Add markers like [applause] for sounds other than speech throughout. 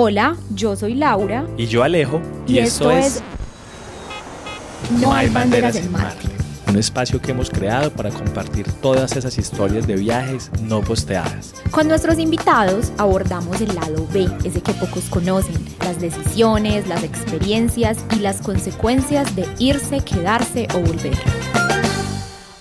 Hola, yo soy Laura. Y yo Alejo. Y, esto, es... No hay banderas en Marte. Un espacio que hemos creado para compartir todas esas historias de viajes no posteadas. Con nuestros invitados abordamos el lado B, ese que pocos conocen, las decisiones, las experiencias y las consecuencias de irse, quedarse o volver.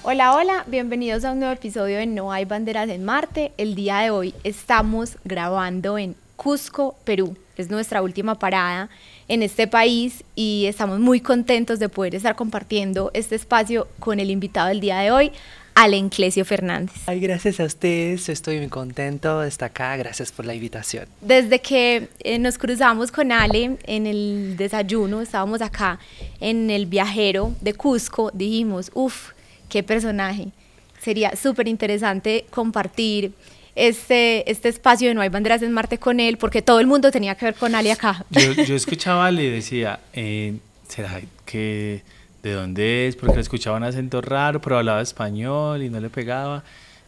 Hola, hola, bienvenidos a un nuevo episodio de No hay banderas en Marte. El día de hoy estamos grabando en Cusco, Perú. Es nuestra última parada en este país y estamos muy contentos de poder estar compartiendo este espacio con el invitado del día de hoy, Ale Enclesio Fernández. Ay, gracias a ustedes, estoy muy contento de estar acá, gracias por la invitación. Desde que eh, nos cruzamos con Ale en el desayuno, estábamos acá en el viajero de Cusco, dijimos, uff, qué personaje. Sería súper interesante compartir este, este espacio de No hay banderas en Marte con él, porque todo el mundo tenía que ver con Ale acá. Yo, yo [laughs] escuchaba Ale y decía, eh, ¿será que de dónde es? Porque le escuchaba un acento raro, pero hablaba español y no le pegaba.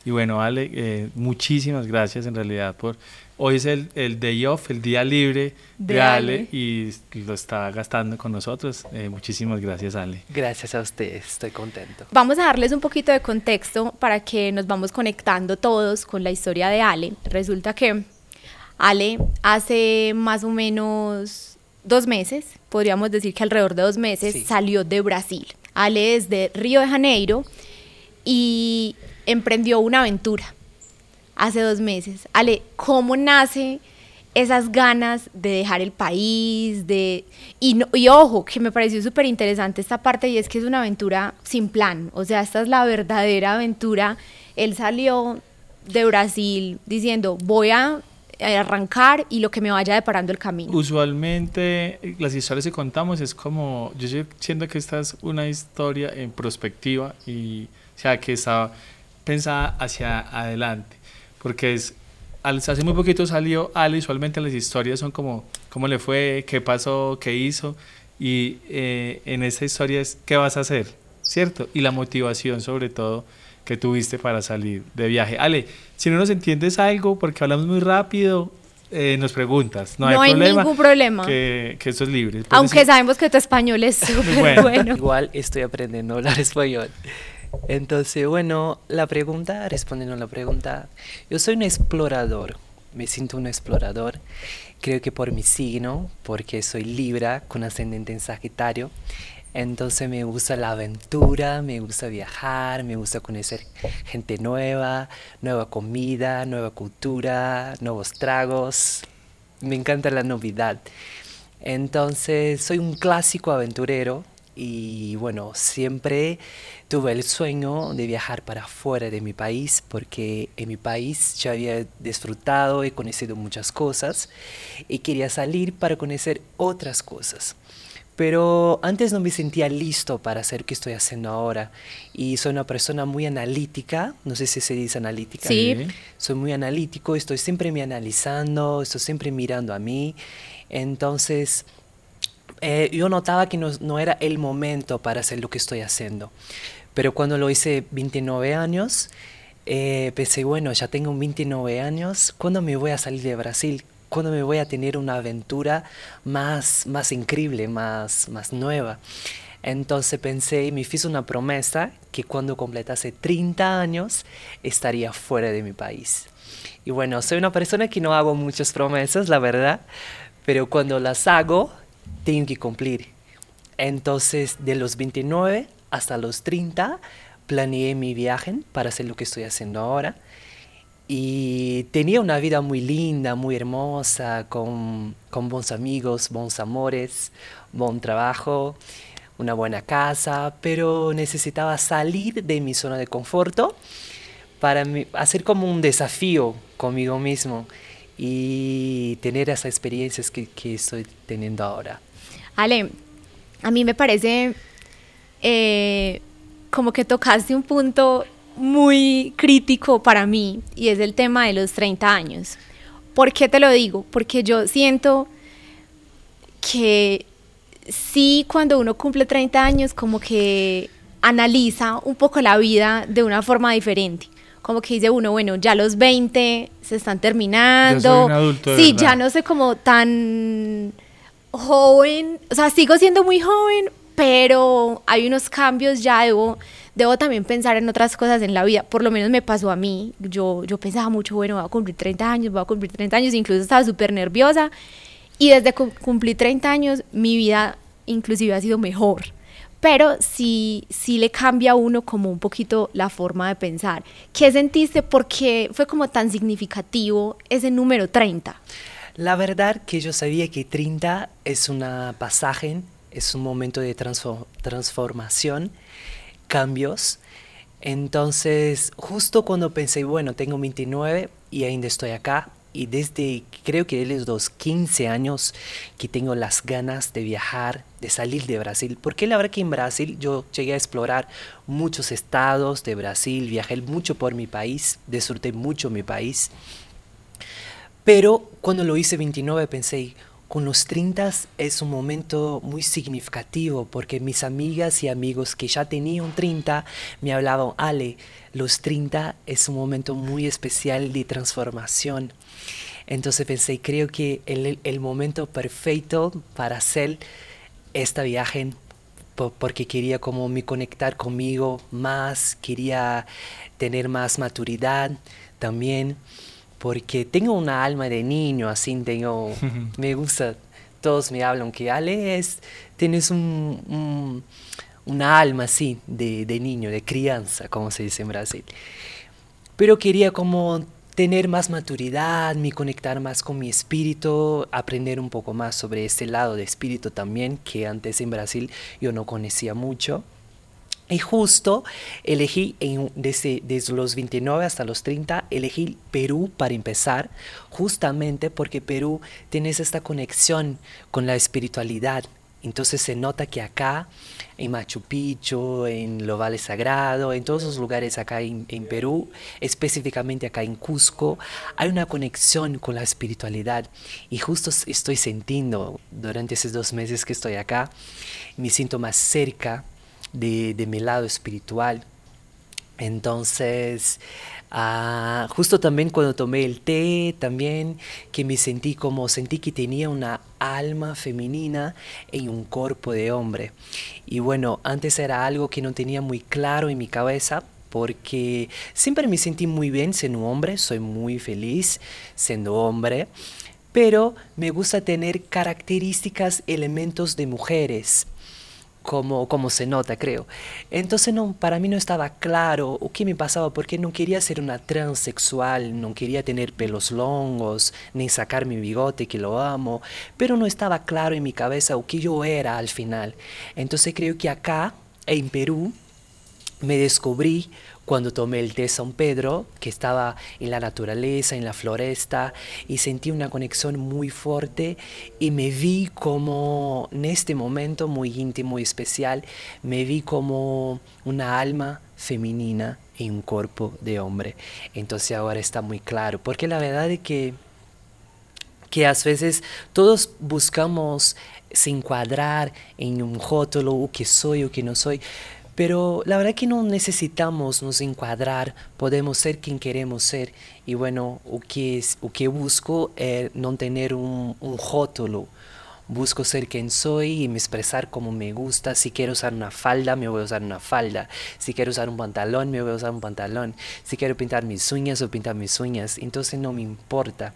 Y bueno, Ale, eh, muchísimas gracias en realidad por Hoy es el, el, day off, el día libre de, Ale, y lo está gastando con nosotros. Eh, muchísimas gracias, Ale. Gracias a ustedes, estoy contento. Vamos a darles un poquito de contexto para que nos vamos conectando todos con la historia de Ale. Resulta que Ale hace más o menos dos meses, podríamos decir que alrededor de dos meses, salió de Brasil. Ale es de Río de Janeiro y emprendió una aventura hace dos meses. Ale, ¿cómo nace esas ganas de dejar el país? De, y, y ojo, que me pareció súper interesante esta parte y es que es una aventura sin plan. O sea, esta es la verdadera aventura. Él salió de Brasil diciendo, voy a arrancar y lo que me vaya deparando el camino. Usualmente las historias que contamos es como, yo siento que esta es una historia en perspectiva y o sea que está pensada hacia adelante porque es, hace muy poquito salió Ale, usualmente las historias son como cómo le fue, qué pasó, qué hizo, y eh, en esa historia es qué vas a hacer, ¿cierto? Y la motivación sobre todo que tuviste para salir de viaje. Ale, si no nos entiendes algo, porque hablamos muy rápido, eh, nos preguntas. No, hay, ningún problema. Que, que esto es libre. Aunque sabemos que tu español es [laughs] súper bueno. Igual estoy aprendiendo a hablar español. Entonces, bueno, la pregunta, respondiendo a la pregunta, yo soy un explorador, me siento un explorador, creo que por mi signo, porque soy Libra con ascendente en Sagitario, entonces me gusta la aventura, me gusta viajar, me gusta conocer gente nueva, nueva comida, nueva cultura, nuevos tragos, me encanta la novedad. Entonces soy un clásico aventurero y bueno, siempre tuve el sueño de viajar para fuera de mi país porque en mi país ya había disfrutado, y conocido muchas cosas y quería salir para conocer otras cosas. Pero antes no me sentía listo para hacer lo que estoy haciendo ahora. Y soy una persona muy analítica, no sé si se dice analítica. Sí. Soy muy analítico, estoy siempre me analizando, estoy siempre mirando a mí. Entonces, eh, yo notaba que no, no, era el momento para hacer lo que estoy haciendo. Pero cuando lo hice 29 años, eh, pensé, bueno, ya tengo 29 años, ¿cuándo me voy a salir de Brasil? ¿Cuándo me voy a tener una aventura más, más increíble, más, más nueva? Entonces pensé y me hice una promesa que cuando completase 30 años estaría fuera de mi país. Y bueno, soy una persona que no hago muchas promesas, la verdad, pero cuando las hago, tengo que cumplir. Entonces, de los 29 hasta los 30, planeé mi viaje para hacer lo que estoy haciendo ahora. Y tenía una vida muy linda, muy hermosa, con, con buenos amigos, buenos amores, buen trabajo, una buena casa, pero necesitaba salir de mi zona de confort para hacer como un desafío conmigo mismo y tener esas experiencias que, que estoy teniendo ahora. Ale, a mí me parece eh, como que tocaste un punto muy crítico para mí y es el tema de los 30 años. ¿Por qué te lo digo? Porque yo siento que sí, cuando uno cumple 30 años, como que analiza un poco la vida de una forma diferente. como que dice uno, bueno, ya los 20 se están terminando. Ya soy un adulto de sí, verdad. ya no sé como tan joven, o sea, sigo siendo muy joven, pero hay unos cambios, ya debo, debo también pensar en otras cosas en la vida, por lo menos me pasó a mí, yo, yo pensaba mucho, bueno, voy a cumplir 30 años, voy a cumplir 30 años, incluso estaba súper nerviosa, y desde que cumplí 30 años, mi vida inclusive ha sido mejor, pero sí, sí le cambia a uno como un poquito la forma de pensar. ¿Qué sentiste? ¿Por qué fue como tan significativo ese número 30? La verdad que yo sabía que 30 es una pasaje, es un momento de transfo- transformación, cambios. Entonces, justo cuando pensé, bueno, tengo 29 y ainda estoy acá, y desde creo que desde los 15 años que tengo las ganas de viajar, de salir de Brasil, porque la verdad que en Brasil yo llegué a explorar muchos estados de Brasil, viajé mucho por mi país, disfruté mucho mi país. Pero cuando lo hice 29 pensé, con los 30 es un momento muy significativo porque mis amigas y amigos que ya tenían 30 me hablaban, Ale, los 30 es un momento muy especial de transformación. Entonces pensé, creo que el, el momento perfecto para hacer esta viaje po- porque quería como me conectar conmigo más, quería tener más maturidad también, porque tengo una alma de niño, así tengo, [laughs] me gusta, todos me hablan que Ale es, tienes un, un- una alma así de, de niño, de crianza, como se dice en Brasil. Pero quería como tener más maturidad, me conectar más con mi espíritu, aprender un poco más sobre este lado de espíritu también, que antes en Brasil yo no conocía mucho. Y justo elegí desde, los 29 hasta los 30, elegí Perú para empezar, justamente porque Perú tiene esta conexión con la espiritualidad. Entonces se nota que acá, en Machu Picchu, en los Valles Sagrado, en todos los lugares acá en, en Perú, específicamente acá en Cusco, hay una conexión con la espiritualidad. Y justo estoy sintiendo durante esos dos meses que estoy acá, me siento más cerca de, de mi lado espiritual. Entonces, ah, justo también cuando tomé el té, también que me sentí como, sentí que tenía una alma femenina y un cuerpo de hombre. Y bueno, antes era algo que no tenía muy claro en mi cabeza, porque siempre me sentí muy bien siendo hombre, soy muy feliz siendo hombre, pero me gusta tener características, elementos de mujeres como, como se nota, creo. Entonces no, para mí no estaba claro qué me pasaba porque no quería ser una transexual, no quería tener pelos longos, ni sacar mi bigote que lo amo, pero no estaba claro en mi cabeza o qué yo era al final. Entonces creo que acá, en Perú, me descubrí cuando tomé el té San Pedro, que estaba en la naturaleza, en la floresta, y sentí una conexión muy fuerte y me vi como, en este momento muy íntimo y especial, me vi como una alma femenina y un cuerpo de hombre. Entonces ahora está muy claro, porque la verdad es que que a veces todos buscamos se encuadrar en un rótulo, o que soy o que no soy, pero la verdad que no necesitamos nos encuadrar, podemos ser quien queremos ser. Y bueno, o que, o que busco es no tener un, un rótulo. Busco ser quien soy y me expresar como me gusta. Si quiero usar una falda, me voy a usar una falda. Si quiero usar un pantalón, me voy a usar un pantalón. Si quiero pintar mis uñas, o pintar mis uñas. Entonces no me importa.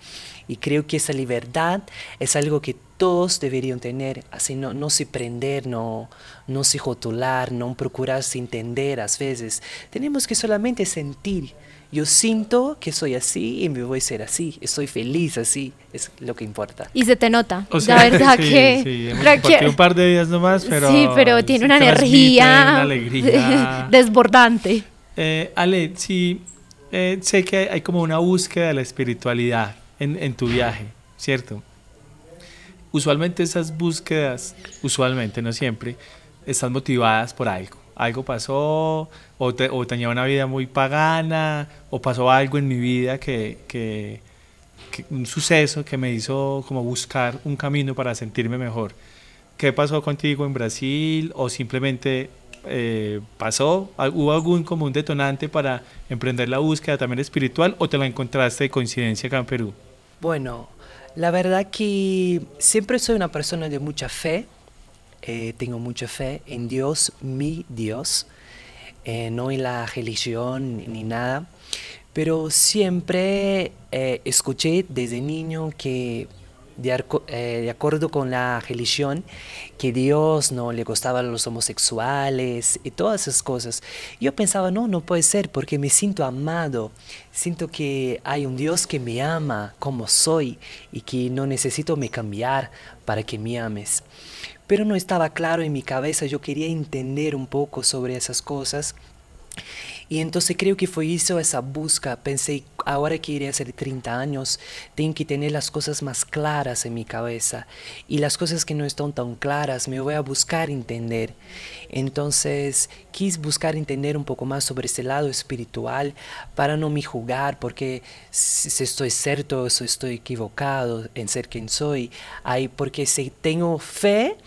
Y creo que esa libertad es algo que todos deberían tener. Así no, no se prender, no, no se rotular, no procurarse entender a veces. Tenemos que solamente sentir. Yo siento que soy así y me voy a ser así. Estoy feliz así. Es lo que importa. Y se te nota. O sea, la [laughs] verdad sí, que. sí, hemos un par de días nomás, pero. sí, pero tiene una energía, Una alegría. [laughs] desbordante. Eh, Ale, sí, eh, sé que hay como una búsqueda de la espiritualidad en, en tu viaje, ¿cierto? Usualmente esas búsquedas, usualmente, no siempre, están motivadas por algo. Algo pasó, o, te- tenía una vida muy pagana, o pasó algo en mi vida que- un suceso que me hizo como buscar un camino para sentirme mejor. ¿Qué pasó contigo en Brasil? ¿O simplemente eh, pasó? ¿Hubo algún como un detonante para emprender la búsqueda también espiritual o te la encontraste de coincidencia acá en Perú? Bueno, la verdad que siempre soy una persona de mucha fe, eh, tengo mucha fe en Dios, mi Dios, eh, no en la religión ni nada, pero siempre escuché desde niño que eh, de, acuerdo con la religión, que Dios no le gustaban los homosexuales y todas esas cosas. Yo pensaba, no, no puede ser, porque me siento amado, siento que hay un Dios que me ama como soy y que no necesito me cambiar para que me ames. Pero no estaba claro en mi cabeza, yo quería entender un poco sobre esas cosas y entonces creo que fue eso esa busca. Pensé, ahora que iré a hacer 30 años, tengo que tener las cosas más claras en mi cabeza. Y las cosas que no están tan claras, me voy a buscar entender. Entonces, quise buscar entender un poco más sobre ese lado espiritual para no me jugar, porque si estoy cierto o si estoy equivocado en ser quien soy. Hay, porque si tengo fe,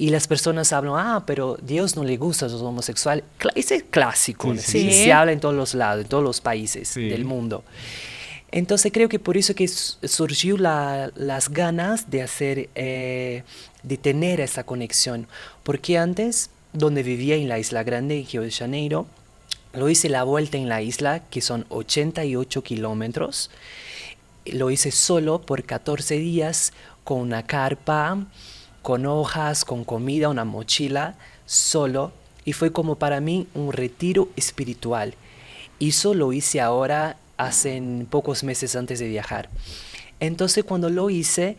y las personas hablan, ah, pero Dios no le gusta a los homosexuales. Ese es clásico, sí, se habla en todos los lados, en todos los países del mundo. Entonces creo que por eso que surgió la, las ganas de hacer, eh, de tener esa conexión. Porque antes, donde vivía en la Isla Grande, en Río de Janeiro, lo hice la vuelta en la isla, que son 88 kilómetros. Lo hice solo por 14 días con una carpa, con hojas, con comida, una mochila, solo, y fue como para mí un retiro espiritual. Y eso lo hice ahora hace pocos meses antes de viajar. Entonces cuando lo hice,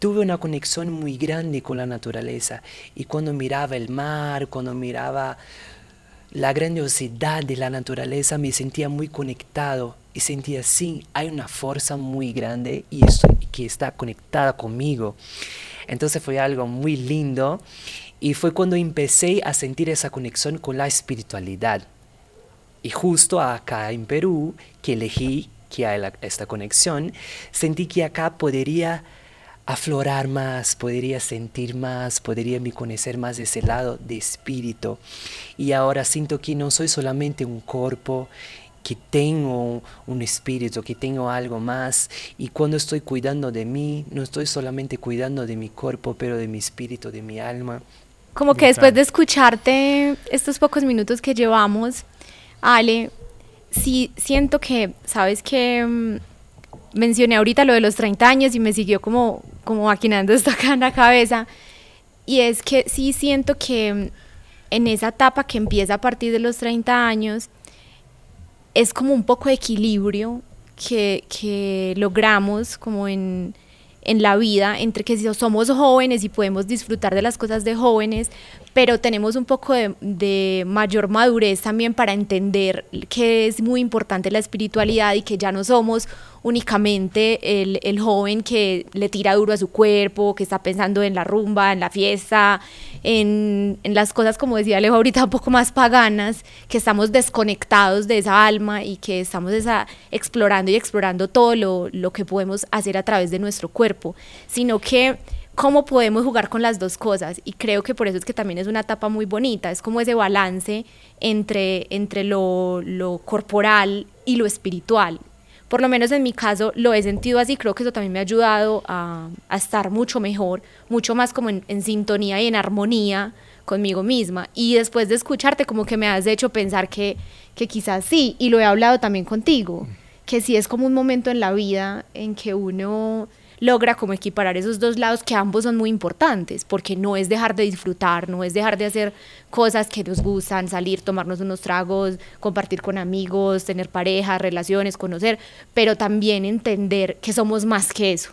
tuve una conexión muy grande con la naturaleza. Y cuando miraba el mar, cuando miraba la grandiosidad de la naturaleza, me sentía muy conectado y sentía, sí, hay una fuerza muy grande y estoy, que está conectada conmigo. Entonces fue algo muy lindo y fue cuando empecé a sentir esa conexión con la espiritualidad. Y justo acá en Perú, que elegí que hay esta conexión, sentí que acá podría aflorar más, podría sentir más, podría me conocer más de ese lado de espíritu. Y ahora siento que no soy solamente un cuerpo que tengo un espíritu, que tengo algo más. Y cuando estoy cuidando de mí, no estoy solamente cuidando de mi cuerpo, pero de mi espíritu, de mi alma. Como que después de escucharte estos pocos minutos que llevamos, Ale, sí siento que, sabes que mm, mencioné ahorita lo de los 30 años y me siguió como, como maquinando [laughs] esto acá en la cabeza. Y es que sí siento que mm, en esa etapa que empieza a partir de los 30 años, es como un poco de equilibrio que, que logramos como en, en la vida, entre que si somos jóvenes y podemos disfrutar de las cosas de jóvenes, pero tenemos un poco de, mayor madurez también para entender que es muy importante la espiritualidad y que ya no somos únicamente el, joven que le tira duro a su cuerpo, que está pensando en la rumba, en la fiesta, en, las cosas, como decía Alejo ahorita, un poco más paganas, que estamos desconectados de esa alma y que estamos explorando y explorando todo lo que podemos hacer a través de nuestro cuerpo, sino que cómo podemos jugar con las dos cosas. Y creo que por eso es que también es una etapa muy bonita, es como ese balance entre, entre lo, lo corporal y lo espiritual. Por lo menos en mi caso lo he sentido así, creo que eso también me ha ayudado a, a estar mucho mejor, mucho más como en, en sintonía y en armonía conmigo misma. Y después de escucharte, como que me has hecho pensar que, que quizás sí, y lo he hablado también contigo, que sí es como un momento en la vida en que uno logra como equiparar esos dos lados que ambos son muy importantes, porque no es dejar de disfrutar, no es dejar de hacer cosas que nos gustan, salir, tomarnos unos tragos, compartir con amigos, tener pareja, relaciones, conocer, pero también entender que somos más que eso.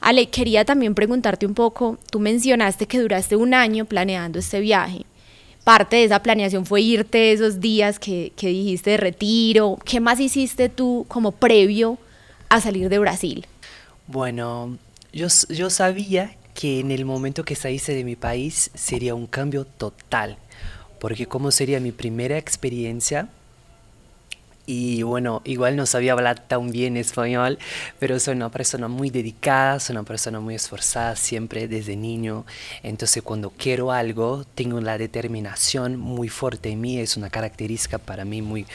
Ale, quería también preguntarte un poco, tú mencionaste que duraste un año planeando este viaje. Parte de esa planeación fue irte esos días que, que dijiste de retiro. ¿Qué más hiciste tú como previo a salir de Brasil? Bueno, yo, yo sabía que en el momento que salí de mi país sería un cambio total, porque como sería mi primera experiencia, y bueno, igual no sabía hablar tan bien español, pero soy una persona muy dedicada, soy una persona muy esforzada siempre desde niño. Entonces cuando quiero algo, tengo la determinación muy fuerte en mí, es una característica para mí muy,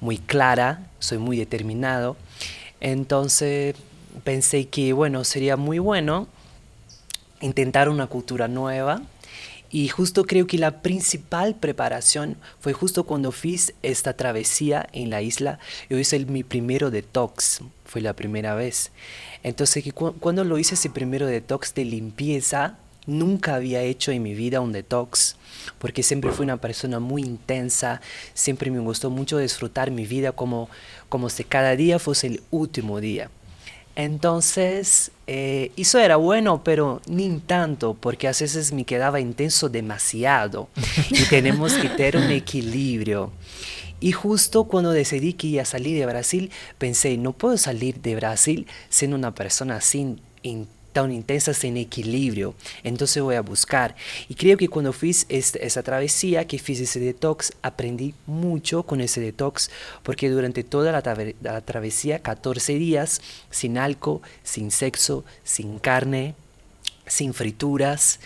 muy clara, soy muy determinado. Entonces pensé que bueno, sería muy bueno intentar una cultura nueva y justo creo que la principal preparación fue justo cuando fiz esta travesía en la isla. Yo hice mi primero detox, fue la primera vez. Entonces cuando lo hice ese primero detox de limpieza, nunca había hecho en mi vida un detox, porque siempre fui una persona muy intensa, siempre me gustó mucho disfrutar mi vida como, como si cada día fuese el último día. Entonces, eh, eso era bueno, pero ni tanto, porque a veces me quedaba intenso demasiado y [laughs] tenemos que tener un equilibrio. Y justo cuando decidí que iba a salir de Brasil, pensé, no puedo salir de Brasil siendo una persona así tan intensas en equilibrio. Entonces voy a buscar. Y creo que cuando fui esa travesía, que fiz ese detox, aprendí mucho con ese detox, porque durante toda la, la travesía, 14 días, sin alcohol, sin sexo, sin carne, sin frituras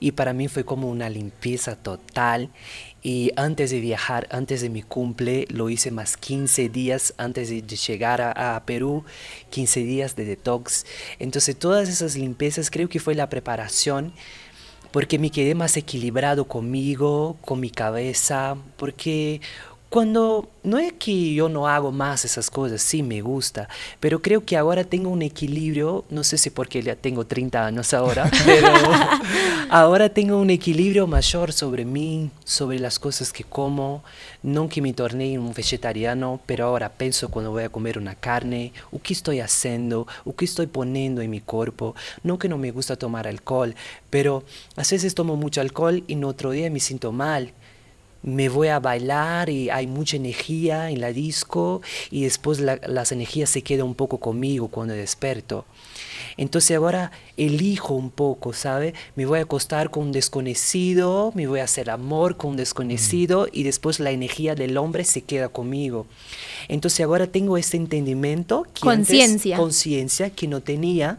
y para mí fue como una limpieza total y antes de viajar, antes de mi cumple, lo hice más 15 días antes de llegar a, Perú, 15 días de detox. Entonces todas esas limpiezas creo que fue la preparación porque me quedé más equilibrado conmigo, con mi cabeza, porque cuando no es que yo no hago más esas cosas, sí me gusta, pero creo que ahora tengo un equilibrio, no sé si porque ya tengo 30 años ahora, [laughs] pero ahora tengo un equilibrio mayor sobre mí, sobre las cosas que como, no que me torné un vegetariano, pero ahora pienso cuando voy a comer una carne, o qué estoy haciendo, o qué estoy poniendo en mi cuerpo, no que no me gusta tomar alcohol, pero a veces tomo mucho alcohol y en otro día me siento mal me voy a bailar y hay mucha energía en la disco y después las energías se quedan un poco conmigo cuando desperto. Entonces ahora elijo un poco, ¿sabe? Me voy a acostar con un desconocido, me voy a hacer amor con un desconocido y después la energía del hombre se queda conmigo. Entonces ahora tengo este entendimiento, conciencia, conciencia que no tenía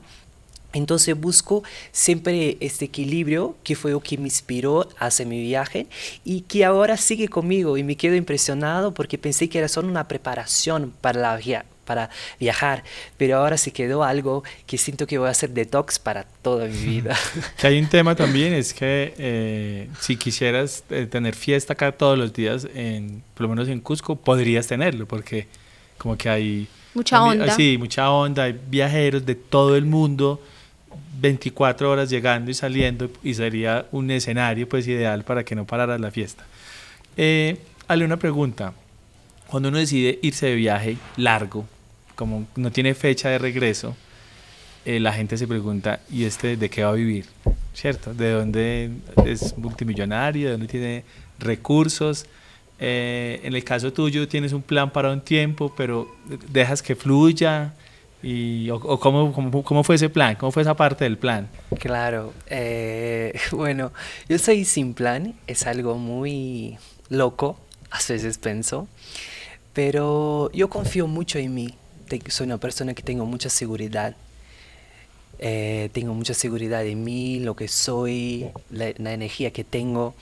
entonces busco siempre este equilibrio que fue lo que me inspiró hacia mi viaje y que ahora sigue conmigo y me quedo impresionado porque pensé que era solo una preparación para, la para viajar, pero ahora se quedó algo que siento que voy a hacer detox para toda mi vida. [laughs] que hay un tema también, es que eh, si quisieras eh, tener fiesta acá todos los días, en, por lo menos en Cusco, podrías tenerlo porque como que hay... Mucha onda. Sí, mucha onda, hay viajeros de todo el mundo 24 horas llegando y saliendo y sería un escenario pues ideal para que no parara la fiesta. Eh, una pregunta. Cuando uno decide irse de viaje largo, como no tiene fecha de regreso, eh, la gente se pregunta, ¿y este de qué va a vivir? ¿Cierto? ¿De dónde es multimillonario? ¿De dónde tiene recursos? Eh, en el caso tuyo tienes un plan para un tiempo, pero dejas que fluya. Y, o, cómo, cómo, fue ese plan? ¿Cómo fue esa parte del plan? Claro, eh, [laughs] bueno, yo soy sin plan, es algo muy loco, a veces pienso, pero yo confío mucho en mí, soy una persona que tengo mucha seguridad, eh, tengo mucha seguridad en mí, lo que soy, la, energía que tengo.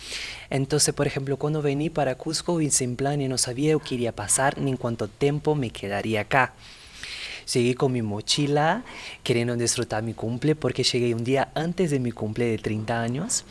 Entonces, por ejemplo, cuando vení para Cusco, vine sin plan y no sabía qué iría a pasar ni en cuánto tiempo me quedaría acá. Llegué con mi mochila queriendo disfrutar mi cumple porque llegué un día antes de mi cumple de 30 años.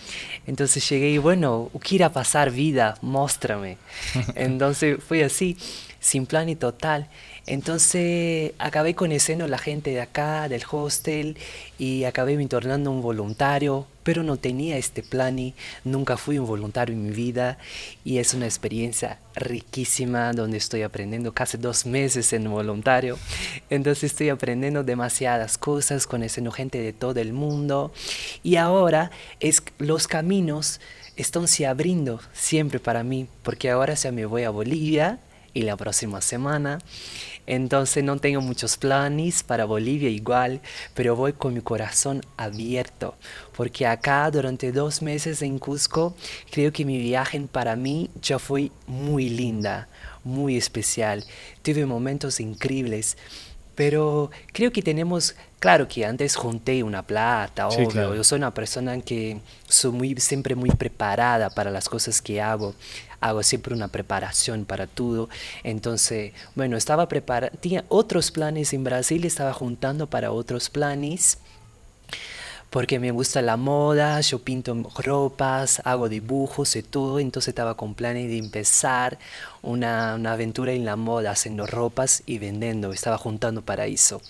Entonces llegué y bueno, quiero pasar vida, muéstrame. [laughs] Entonces fue así, sin plan y total. Entonces acabé conociendo a la gente de acá, del hostel, y acabé me tornando un voluntario, pero no tenía este plan y nunca fui un voluntario en mi vida y es una experiencia riquísima donde estoy aprendiendo casi dos meses en voluntario. Entonces estoy aprendiendo demasiadas cosas, conociendo gente de todo el mundo y ahora es los caminos están se abriendo siempre para mí, porque ahora ya me voy a Bolivia y la próxima semana. Entonces no tengo muchos planes para Bolivia igual, pero voy con mi corazón abierto, porque acá durante dos meses en Cusco creo que mi viaje para mí ya fue muy linda, muy especial. Tuve momentos increíbles. Pero creo que tenemos, claro que antes junté una plata, obvio, yo soy una persona que soy muy, siempre muy preparada para las cosas que hago hago siempre una preparación para todo. Entonces, bueno, estaba preparando, tenía otros planes en Brasil, estaba juntando para otros planes porque me gusta la moda, yo pinto ropas, hago dibujos y todo, entonces estaba con planes de empezar una, una, aventura en la moda, haciendo ropas y vendiendo, estaba juntando para eso.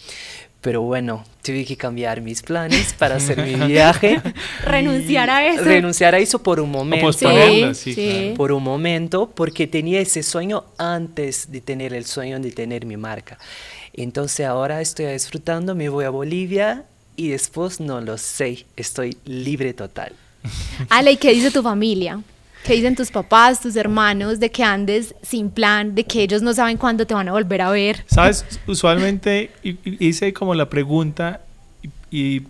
Pero bueno, tuve que cambiar mis planes para hacer mi viaje. [laughs] Renunciar a eso. Renunciar a eso por un momento. Sí, sí, Por un momento, porque tenía ese sueño antes de tener el sueño de tener mi marca. Entonces ahora estoy disfrutando, me voy a Bolivia y después no lo sé, estoy libre total. Ale, ¿y qué dice tu familia? ¿Qué dicen tus papás, tus hermanos de que andes sin plan, de que ellos no saben cuándo te van a volver a ver? Sabes, usualmente hice como la pregunta y,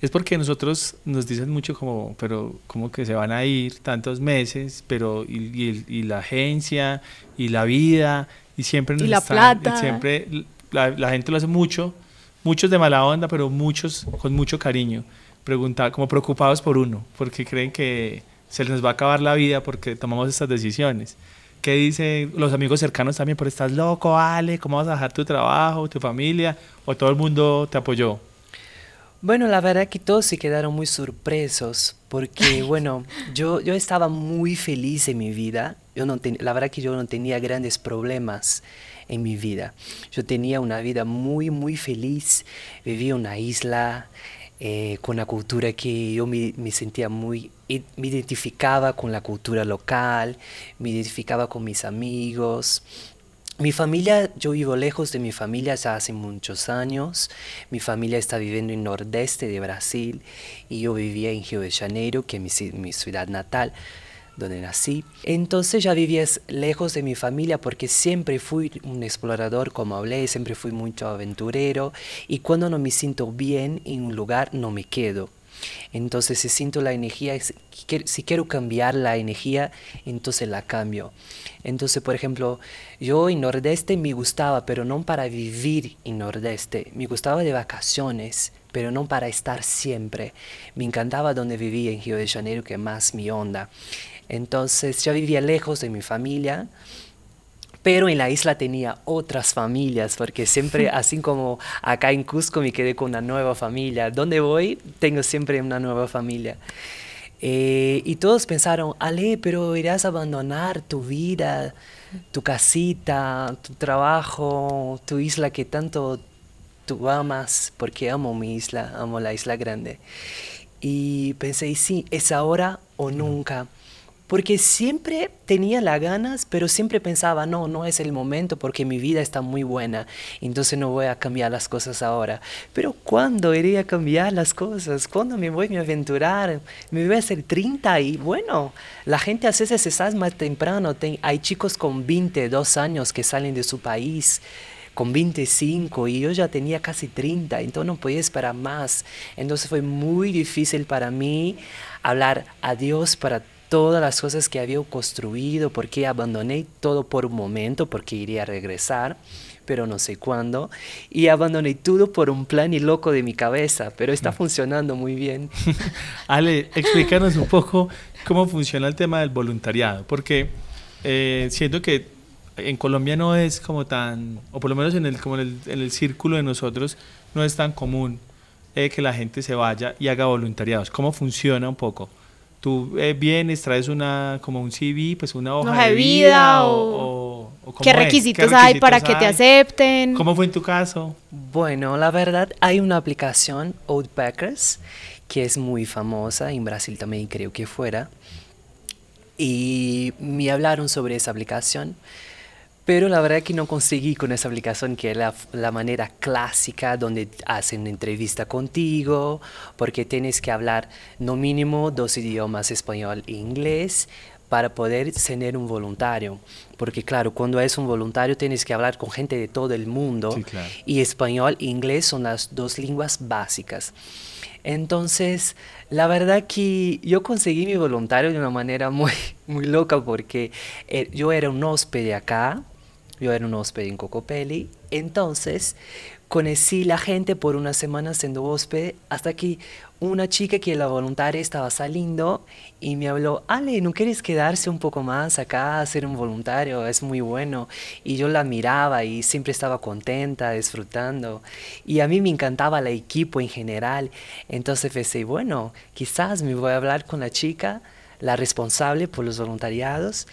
es porque nosotros nos dicen mucho como, pero como que se van a ir tantos meses, pero y, y, la agencia y la vida y siempre y la plata. siempre la, la, gente lo hace mucho, muchos de mala onda, pero muchos con mucho cariño, preguntar como preocupados por uno, porque creen que se les va a acabar la vida porque tomamos estas decisiones. ¿Qué dicen los amigos cercanos también? ¿Por estás loco, Ale? ¿Cómo vas a dejar tu trabajo, tu familia? ¿O todo el mundo te apoyó? Bueno, la verdad que todos se quedaron muy sorpresos porque, [laughs] bueno, yo, yo estaba muy feliz en mi vida. Yo no la verdad que yo no tenía grandes problemas en mi vida. Yo tenía una vida muy, muy feliz. Vivía en una isla, eh, con la cultura que yo me, sentía muy, me identificaba con la cultura local, me identificaba con mis amigos. Mi familia, yo vivo lejos de mi familia ya hace muchos años. Mi familia está viviendo en nordeste de Brasil y yo vivía en Río de Janeiro, que es mi ciudad natal donde nací. Entonces ya vivía lejos de mi familia porque siempre fui un explorador, como hablé, siempre fui mucho aventurero y cuando no me siento bien en un lugar no me quedo. Entonces si siento la energía, si quiero cambiar la energía, entonces la cambio. Entonces, por ejemplo, yo en Nordeste me gustaba, pero no para vivir en Nordeste. Me gustaba de vacaciones, pero no para estar siempre. Me encantaba donde vivía en Río de Janeiro, que más mi onda. Entonces yo vivía lejos de mi familia, pero en la isla tenía otras familias, porque siempre, [laughs] así como acá en Cusco me quedé con una nueva familia, donde voy tengo siempre una nueva familia. Eh, y todos pensaron, Ale, pero irás a abandonar tu vida, tu casita, tu trabajo, tu isla que tanto tú amas, porque amo mi isla, amo la isla grande. Y pensé, sí, es ahora o nunca porque siempre tenía las ganas, pero siempre pensaba, no, no es el momento porque mi vida está muy buena, entonces no voy a cambiar las cosas ahora. Pero ¿cuándo iré a cambiar las cosas? ¿Cuándo me voy a aventurar? Me voy a hacer 30 y bueno, la gente a veces se más temprano. hay chicos con 22 años que salen de su país con 25 y yo ya tenía casi 30, entonces no podía esperar más. Entonces fue muy difícil para mí hablar adiós para todas las cosas que había construido, porque abandoné todo por un momento, porque iría a regresar, pero no sé cuándo, y abandoné todo por un plan y loco de mi cabeza, pero está mm. funcionando muy bien. [laughs] Ale, explícanos un poco cómo funciona el tema del voluntariado, porque eh, siento que en Colombia no es como tan, o por lo menos en el, como en el, círculo de nosotros, no es tan común eh, que la gente se vaya y haga voluntariados. ¿Cómo funciona un poco? Tú eh, vienes, traes una, como un CV, pues una hoja, de vida, o, ¿qué, requisitos hay para que te acepten. ¿Cómo fue en tu caso? Bueno, la verdad hay una aplicación, Outbackers, que es muy famosa, en Brasil también creo que fuera, y me hablaron sobre esa aplicación. Pero la verdad que no conseguí con esa aplicación que es la, la, manera clásica donde hacen una entrevista contigo, porque tienes que hablar no mínimo dos idiomas, español e inglés, para poder tener un voluntario. Porque claro, cuando es un voluntario tienes que hablar con gente de todo el mundo Sí, claro. y español e inglés son las dos lenguas básicas. Entonces, la verdad que yo conseguí mi voluntario de una manera muy, muy loca porque eh, yo era un hóspede acá, yo era un hóspede en Cocopelli, entonces conocí la gente por una semana siendo hóspede hasta que una chica que la voluntaria estaba saliendo y me habló, Ale, ¿no quieres quedarse un poco más acá, ser un voluntario? Es muy bueno. Y yo la miraba y siempre estaba contenta, disfrutando. Y a mí me encantaba el equipo en general. Entonces pensé, bueno, quizás me voy a hablar con la chica, la responsable por los voluntariados.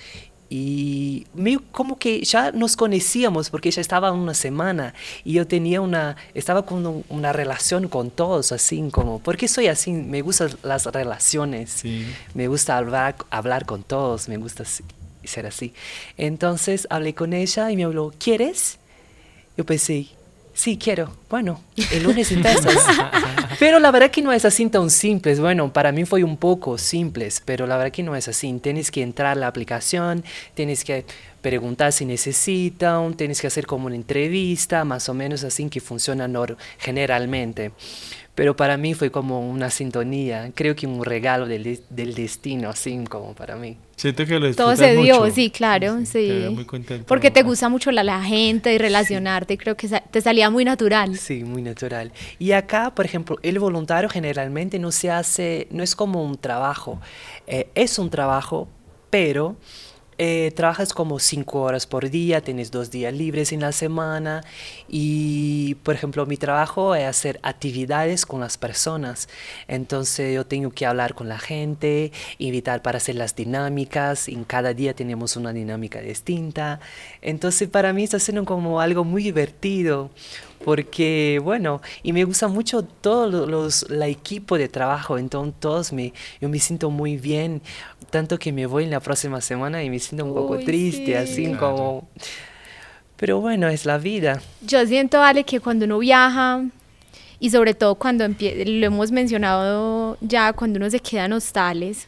Y medio como que ya nos conocíamos porque ella estaba una semana y yo tenía una, estaba con un- una relación con todos, así como, porque soy así, me gustan las relaciones, Sí. me gusta hablar, hablar con todos, me gusta ser así. Entonces hablé con ella y me habló, ¿quieres? Yo pensé, sí, quiero. Bueno, el lunes empiezas. [laughs] pero la verdad que no es así tan simple. Bueno, para mí fue un poco simple, pero la verdad que no es así. Tienes que entrar a la aplicación, tienes que preguntar si necesitan, tienes que hacer como una entrevista, más o menos así que funciona generalmente. Pero para mí fue como una sintonía, creo que un regalo del, del destino, así como para mí. Siento que lo Todo se dio, mucho. sí, claro, sí. Te muy contento. Porque te gusta mucho la, la gente y relacionarte, creo que sa- te salía muy natural. Sí, muy natural. Y acá, por ejemplo, el voluntario generalmente no se hace, no es como un trabajo, Eh, es un trabajo, pero eh, trabajas como cinco horas por día, tienes dos días libres en la semana y, por ejemplo, mi trabajo es hacer actividades con las personas. Entonces yo tengo que hablar con la gente, invitar para hacer las dinámicas, en cada día tenemos una dinámica distinta. Entonces para mí está siendo como algo muy divertido porque bueno, y me gusta mucho todo lo- los, la equipo de trabajo, entonces todos me, yo me siento muy bien, tanto que me voy en la próxima semana y me siento un poco Uy, triste, sí. así Claro. como... Pero bueno, es la vida. Yo siento, Ale, que cuando uno viaja, y sobre todo cuando lo hemos mencionado ya, cuando uno se queda en hostales,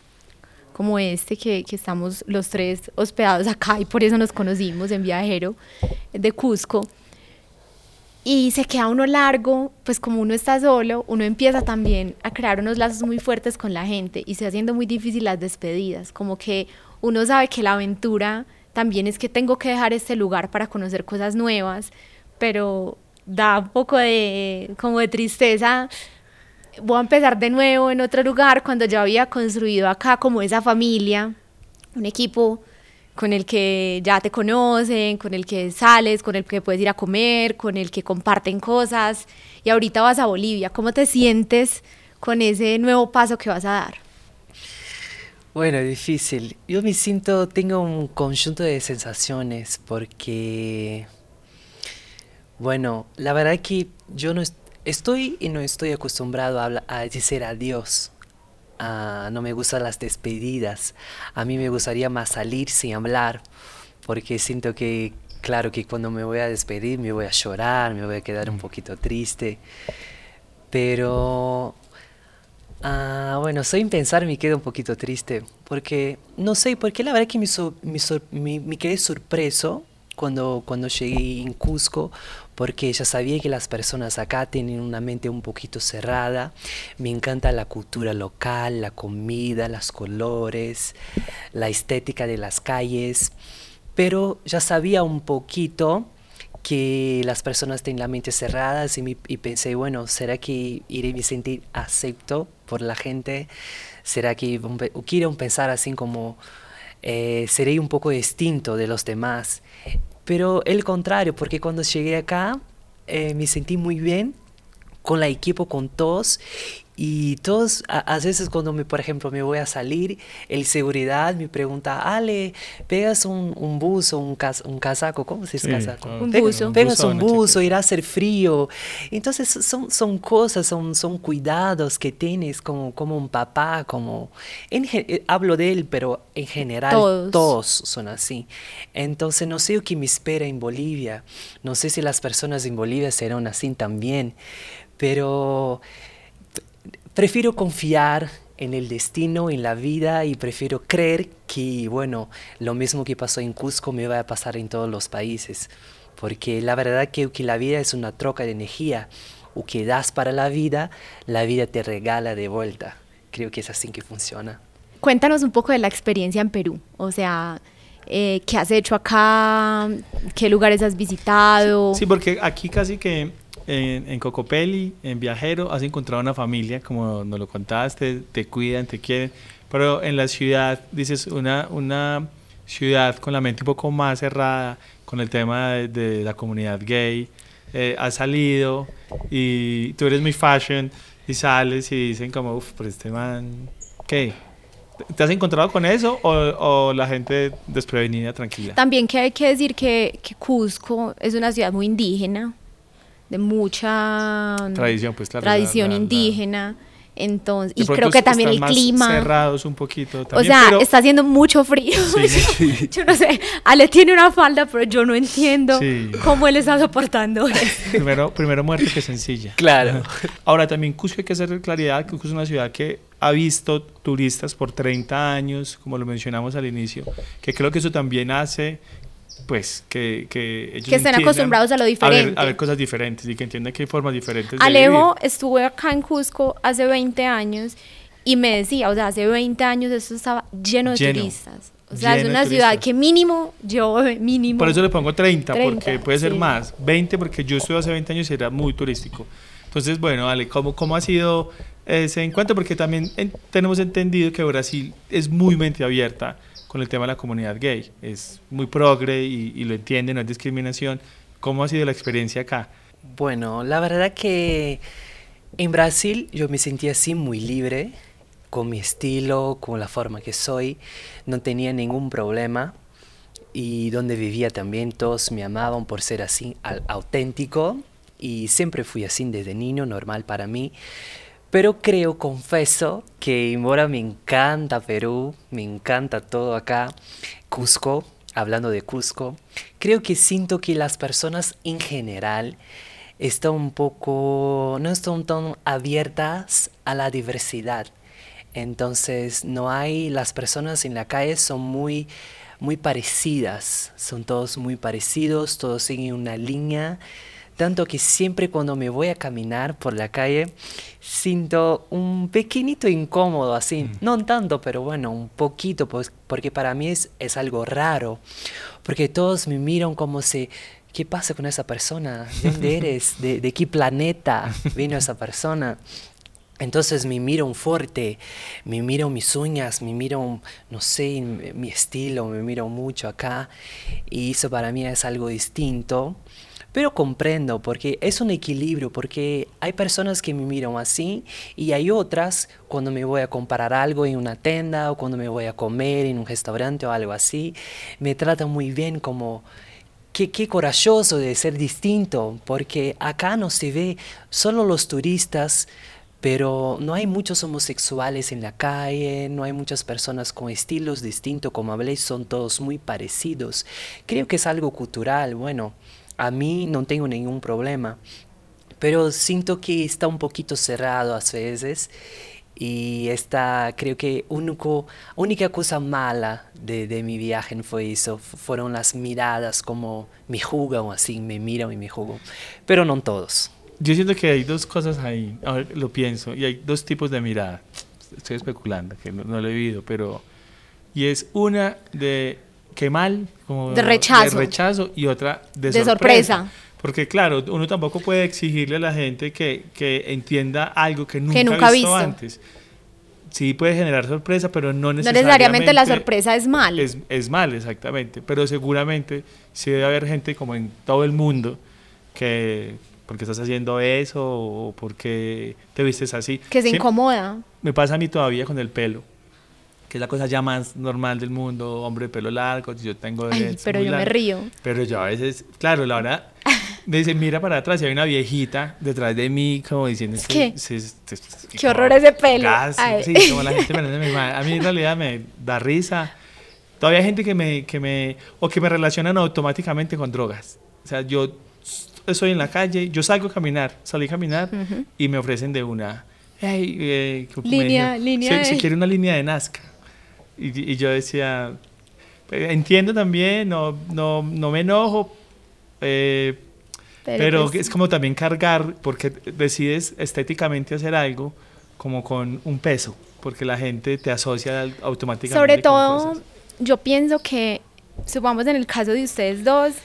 como este que, que estamos los tres hospedados acá y por eso nos conocimos en viajero de Cusco, y se queda uno largo, pues como uno está solo, uno empieza también a crear unos lazos muy fuertes con la gente y se haciendo muy difícil las despedidas, como que uno sabe que la aventura también es que tengo que dejar este lugar para conocer cosas nuevas, pero da un poco de como de tristeza. Voy a empezar de nuevo en otro lugar cuando ya había construido acá como esa familia, un equipo con el que ya te conocen, con el que sales, con el que puedes ir a comer, con el que comparten cosas. Y ahorita vas a Bolivia. ¿Cómo te sientes con ese nuevo paso que vas a dar? Bueno, difícil. Yo me siento, tengo un conjunto de sensaciones porque, bueno, la verdad que yo no est- estoy y no estoy acostumbrado a, a decir adiós. Ah, no me gustan las despedidas. A mí me gustaría más salir sin hablar porque siento que, claro, que cuando me voy a despedir me voy a llorar, me voy a quedar un poquito triste. Pero Ah, bueno, sin pensar me quedo un poquito triste, porque no sé, porque la verdad que me, so- me, sor- me- me quedé sorpreso cuando, cuando llegué en Cusco, porque ya sabía que las personas acá tienen una mente un poquito cerrada, me encanta la cultura local, la comida, los colores, la estética de las calles, pero ya sabía un poquito que las personas tienen la mente cerrada y, me- y pensé, bueno, ¿será que iré a sentir acepto por la gente? ¿Será que quiero pensar así como eh, seré un poco distinto de los demás? Pero el contrario, porque cuando llegué acá eh, me sentí muy bien con la equipo, con todos. Y todos, a, a veces cuando, me, por ejemplo, me voy a salir, el seguridad me pregunta, Ale, ¿pegas un, un buzo, un, cas- un casaco? ¿Cómo se dice Sí, casaco? Un Pe- buzo. Pegas un buzo, irá a hacer frío. Entonces son, son cosas, son, son cuidados que tienes como, como un papá, como... En, eh, hablo de él, pero en general Todos. todos son así. Entonces no sé qué me espera en Bolivia. No sé si las personas en Bolivia serán así también. Pero prefiero confiar en el destino, en la vida y prefiero creer que, bueno, lo mismo que pasó en Cusco me va a pasar en todos los países. Porque la verdad que, que la vida es una troca de energía. O que das para la vida, la vida te regala de vuelta. Creo que es así que funciona. Cuéntanos un poco de la experiencia en Perú. O sea, eh, ¿qué has hecho acá? ¿Qué lugares has visitado? Sí, porque aquí casi que en, en, Cocopelli, en Viajero, has encontrado una familia, como nos lo contaste, te cuidan, te quieren, pero en la ciudad, dices, una, una ciudad con la mente un poco más cerrada, con el tema de, la comunidad gay, eh, has salido y tú eres muy fashion y sales y dicen como, uff, pero este man, ¿qué? ¿Te has encontrado con eso o, o, la gente desprevenida, tranquila? También que hay que decir que, que Cusco es una ciudad muy indígena, de mucha tradición, pues, claro, tradición la, la, indígena. Entonces, y creo que también el clima. cerrados un poquito. También, o sea, pero... está haciendo mucho frío. Sí, [laughs] sí. yo no sé, Ale tiene una falda, pero yo no entiendo sí. cómo él está soportando [laughs] eso. primero, primero muerte que sencilla. Claro. [laughs] Ahora, también Cusco hay que hacer claridad que Cusco es una ciudad que ha visto turistas por 30 años, como lo mencionamos al inicio, que creo que eso también hace pues que, que ellos que estén acostumbrados a lo diferente. A ver, a ver, cosas diferentes y que entiendan que hay formas diferentes. Alejo de estuve acá en Cusco hace 20 años y me decía, o sea, hace 20 años esto estaba lleno de Lleno, turistas. O sea, es una ciudad que mínimo, yo mínimo. Por eso le pongo 30, 30, porque puede ser sí. más. 20 porque yo estuve hace 20 años y era muy turístico. Entonces, bueno, Ale, ¿cómo, cómo ha sido ese encuentro? Porque también en- tenemos entendido que Brasil es muy mente abierta con el tema de la comunidad gay. Es muy progre y, y lo entiende, no es discriminación. ¿Cómo ha sido la experiencia acá? Bueno, la verdad que en Brasil yo me sentía así muy libre, con mi estilo, con la forma que soy, no tenía ningún problema y donde vivía también todos me amaban por ser así al- auténtico y siempre fui así desde niño, normal para mí. Pero creo, confieso, que embora me encanta Perú, me encanta todo acá, Cusco, hablando de Cusco, creo que siento que las personas en general están un poco, no están tan abiertas a la diversidad. Entonces, no hay, las personas en la calle son muy, muy parecidas, son todos muy parecidos, todos siguen una línea. Tanto que siempre cuando me voy a caminar por la calle, siento un pequeñito incómodo así. Mm. No tanto, pero bueno, un poquito, pues, porque para mí es, es algo raro. Porque todos me miran como si, ¿qué pasa con esa persona? ¿De dónde [laughs] eres? ¿De, de qué planeta vino esa persona? Entonces me miran fuerte, me miran mis uñas, me miran, no sé, mi estilo, me miran mucho acá. Y eso para mí es algo distinto. Pero comprendo, porque es un equilibrio, porque hay personas que me miran así y hay otras cuando me voy a comprar algo en una tienda o cuando me voy a comer en un restaurante o algo así, me tratan muy bien como, Qué, qué corajoso de ser distinto, porque acá no se ve solo los turistas, pero no hay muchos homosexuales en la calle, no hay muchas personas con estilos distintos, como hablé, son todos muy parecidos. Creo que es algo cultural, bueno, a mí no tengo ningún problema, pero siento que está un poquito cerrado a veces y esta creo que único, única cosa mala de, mi viaje fue eso, fu- fueron las miradas como me jugan así, me miran y me jugan, pero no todos. Yo siento que hay dos cosas ahí, a ver, lo pienso, y hay dos tipos de mirada. Estoy especulando, que no, no lo he vivido, pero... Y es una de qué mal, como De rechazo. de rechazo, y otra de, De sorpresa. sorpresa. Porque claro, uno tampoco puede exigirle a la gente que, que entienda algo que nunca, nunca ha visto, visto. antes. Sí puede generar sorpresa, pero no no necesariamente... necesariamente la sorpresa es mal. Es, es mal, exactamente. Pero seguramente sí debe haber gente como en todo el mundo que porque estás haciendo eso o porque te vistes así. que se Sí, incomoda. Me pasa a mí todavía con el pelo, que es la cosa ya más normal del mundo, hombre de pelo largo, yo tengo Ay, pero yo me río. Pero yo a veces, claro, la hora [laughs] me dice, mira para atrás y hay una viejita detrás de mí como diciendo Es que, "Sí, sí, sí, sí, qué como horror ese pelo". gas", sí, como la gente me. A mí en realidad me da risa. Todavía hay gente que me, que me, o que me relacionan automáticamente con drogas. O sea, yo estoy en la calle, yo salgo a caminar, salí a caminar y me ofrecen de una hey, eh, me Línea- línea se, de- se quiere una línea de Nazca. Y, y yo decía, "Eh, entiendo también, no, no, no me enojo, eh, pero, pues, es como también cargar, porque decides estéticamente hacer algo como con un peso, porque la gente te asocia automáticamente. Sobre todo, cosas. yo pienso que, supongamos en el caso de ustedes dos,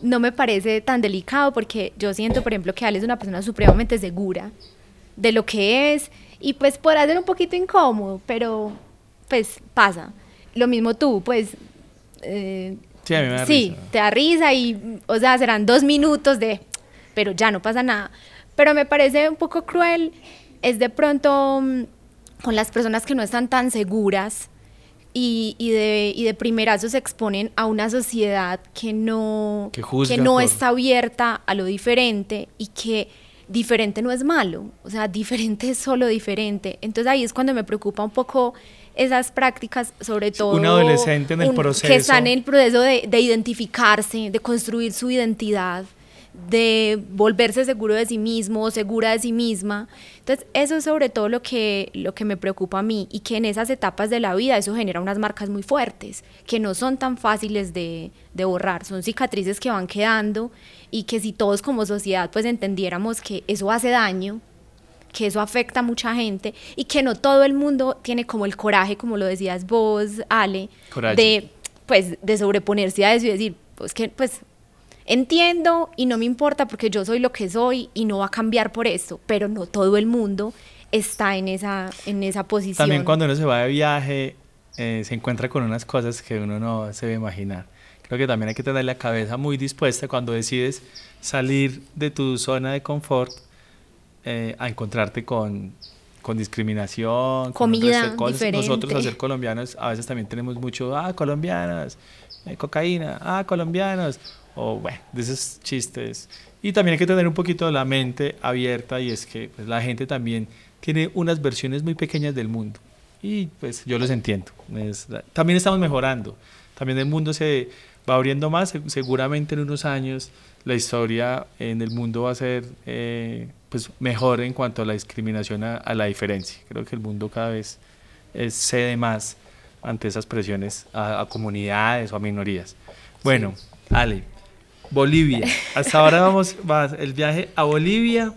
no me parece tan delicado porque yo siento, por ejemplo, que Ale es una persona supremamente segura de lo que es y pues podrá ser un poquito incómodo, pero pues pasa. Lo mismo tú, pues... eh, Sí, a mí me da sí, risa. te da risa y, o sea, serán dos minutos de, pero ya no pasa nada. Pero me parece un poco cruel, es de pronto mm, con las personas que no están tan seguras y, y de, y de primerazo se exponen a una sociedad que no, Que juzga no por- está abierta a lo diferente y que diferente no es malo, o sea, [laughs] diferente es solo diferente. Entonces ahí es cuando me preocupa un poco esas prácticas, sobre todo... un adolescente en el proceso. Que está en el proceso de, de identificarse, de construir su identidad, de volverse seguro de sí mismo o segura de sí misma. Entonces, eso es sobre todo lo que, lo que me preocupa a mí y que en esas etapas de la vida eso genera unas marcas muy fuertes, que no son tan fáciles de, de borrar, son cicatrices que van quedando y que si todos como sociedad pues entendiéramos que eso hace daño, que eso afecta a mucha gente y que no todo el mundo tiene como el coraje, como lo decías vos, Ale, Coraje. de pues de sobreponerse a eso y decir, pues que pues entiendo y no me importa porque yo soy lo que soy y no va a cambiar por eso, pero no todo el mundo está en esa en esa posición. También cuando uno se va de viaje, eh, se encuentra con unas cosas que uno no se debe imaginar. Creo que también hay que tener la cabeza muy dispuesta cuando decides salir de tu zona de confort eh, a encontrarte con, con discriminación, con Comida de cosas. Nosotros, diferente. al ser colombianos, a veces también tenemos mucho, ah, colombianas, eh, cocaína, ah, colombianos, o bueno, de esos chistes. Y también hay que tener un poquito la mente abierta y es que pues, la gente también tiene unas versiones muy pequeñas del mundo. Y pues yo los entiendo. Es- también estamos mejorando. También el mundo se va abriendo más. se- Seguramente en unos años la historia en el mundo va a ser eh, pues mejor en cuanto a la discriminación, a, a la diferencia. Creo que el mundo cada vez eh, cede más ante esas presiones a, a comunidades o a minorías. Bueno, Ale, Bolivia. Hasta ahora vamos, vas el viaje a Bolivia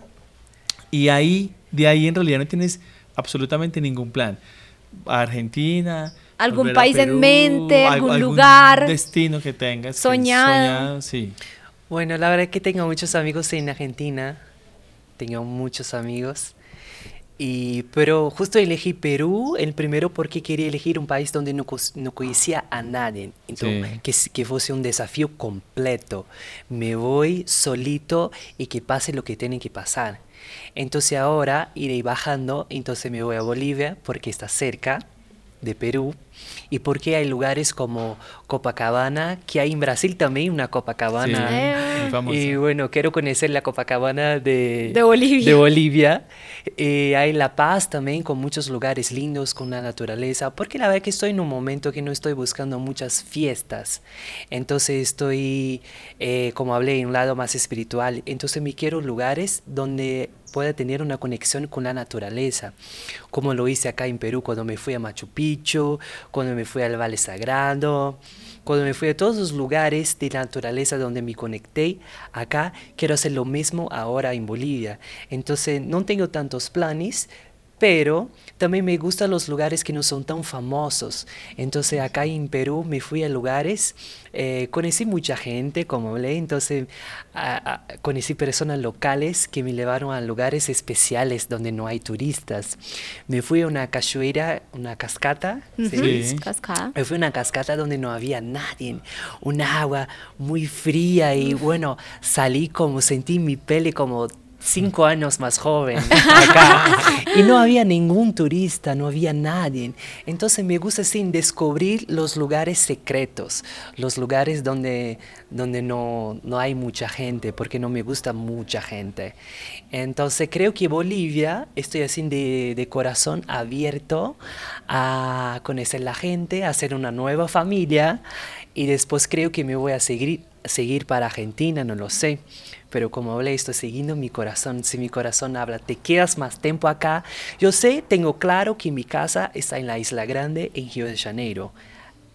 y ahí, de ahí en realidad no tienes absolutamente ningún plan. A Argentina. ¿Algún país en mente, al- algún lugar destino que tengas. que soñado? soñado, sí. Bueno, la verdad es que tengo muchos amigos en Argentina. Tengo muchos amigos. Y, pero justo elegí Perú, el primero porque quería elegir un país donde no, conocía a nadie. Entonces, Sí. que, que fuese un desafío completo. Me voy solito y que pase lo que tiene que pasar. Entonces ahora iré bajando, entonces me voy a Bolivia porque está cerca de Perú y porque hay lugares como Copacabana, que hay en Brasil también una Copacabana. Sí, Eh. Y bueno, quiero conocer la Copacabana de, De Bolivia. de Bolivia. Eh, hay La Paz también, con muchos lugares lindos, con la naturaleza, porque la verdad que estoy en un momento que no estoy buscando muchas fiestas. Entonces estoy, eh, como hablé, en un lado más espiritual. Entonces me quiero lugares donde pueda tener una conexión con la naturaleza, como lo hice acá en Perú cuando me fui a Machu Picchu, cuando me fui al Valle Sagrado, cuando me fui a todos los lugares de la naturaleza donde me conecté, acá quiero hacer lo mismo ahora en Bolivia. Entonces no tengo tantos planes, pero también me gustan los lugares que no son tan famosos. Entonces acá en Perú me fui a lugares, eh, conocí mucha gente, como hablé, entonces a- a- conocí personas locales que me llevaron a lugares especiales donde no hay turistas. Me fui a una cachoeira, una cascata, ¿se Ujú, dice? Cascada. Me fui a una cascata donde no había nadie, un agua muy fría y bueno, salí como sentí mi pele como cinco años más joven [laughs] acá y no había ningún turista, no había nadie. Entonces me gusta así descubrir los lugares secretos, los lugares donde, donde no, no hay mucha gente, porque no me gusta mucha gente. Entonces creo que Bolivia, estoy así de, de corazón abierto a conocer la gente, a hacer una nueva familia y después creo que me voy a seguir seguir para Argentina, no lo sé. Pero como hablé, estoy siguiendo mi corazón. Si mi corazón habla, te quedas más tiempo acá. Yo sé, tengo claro que mi casa está en la Isla Grande, en Río de Janeiro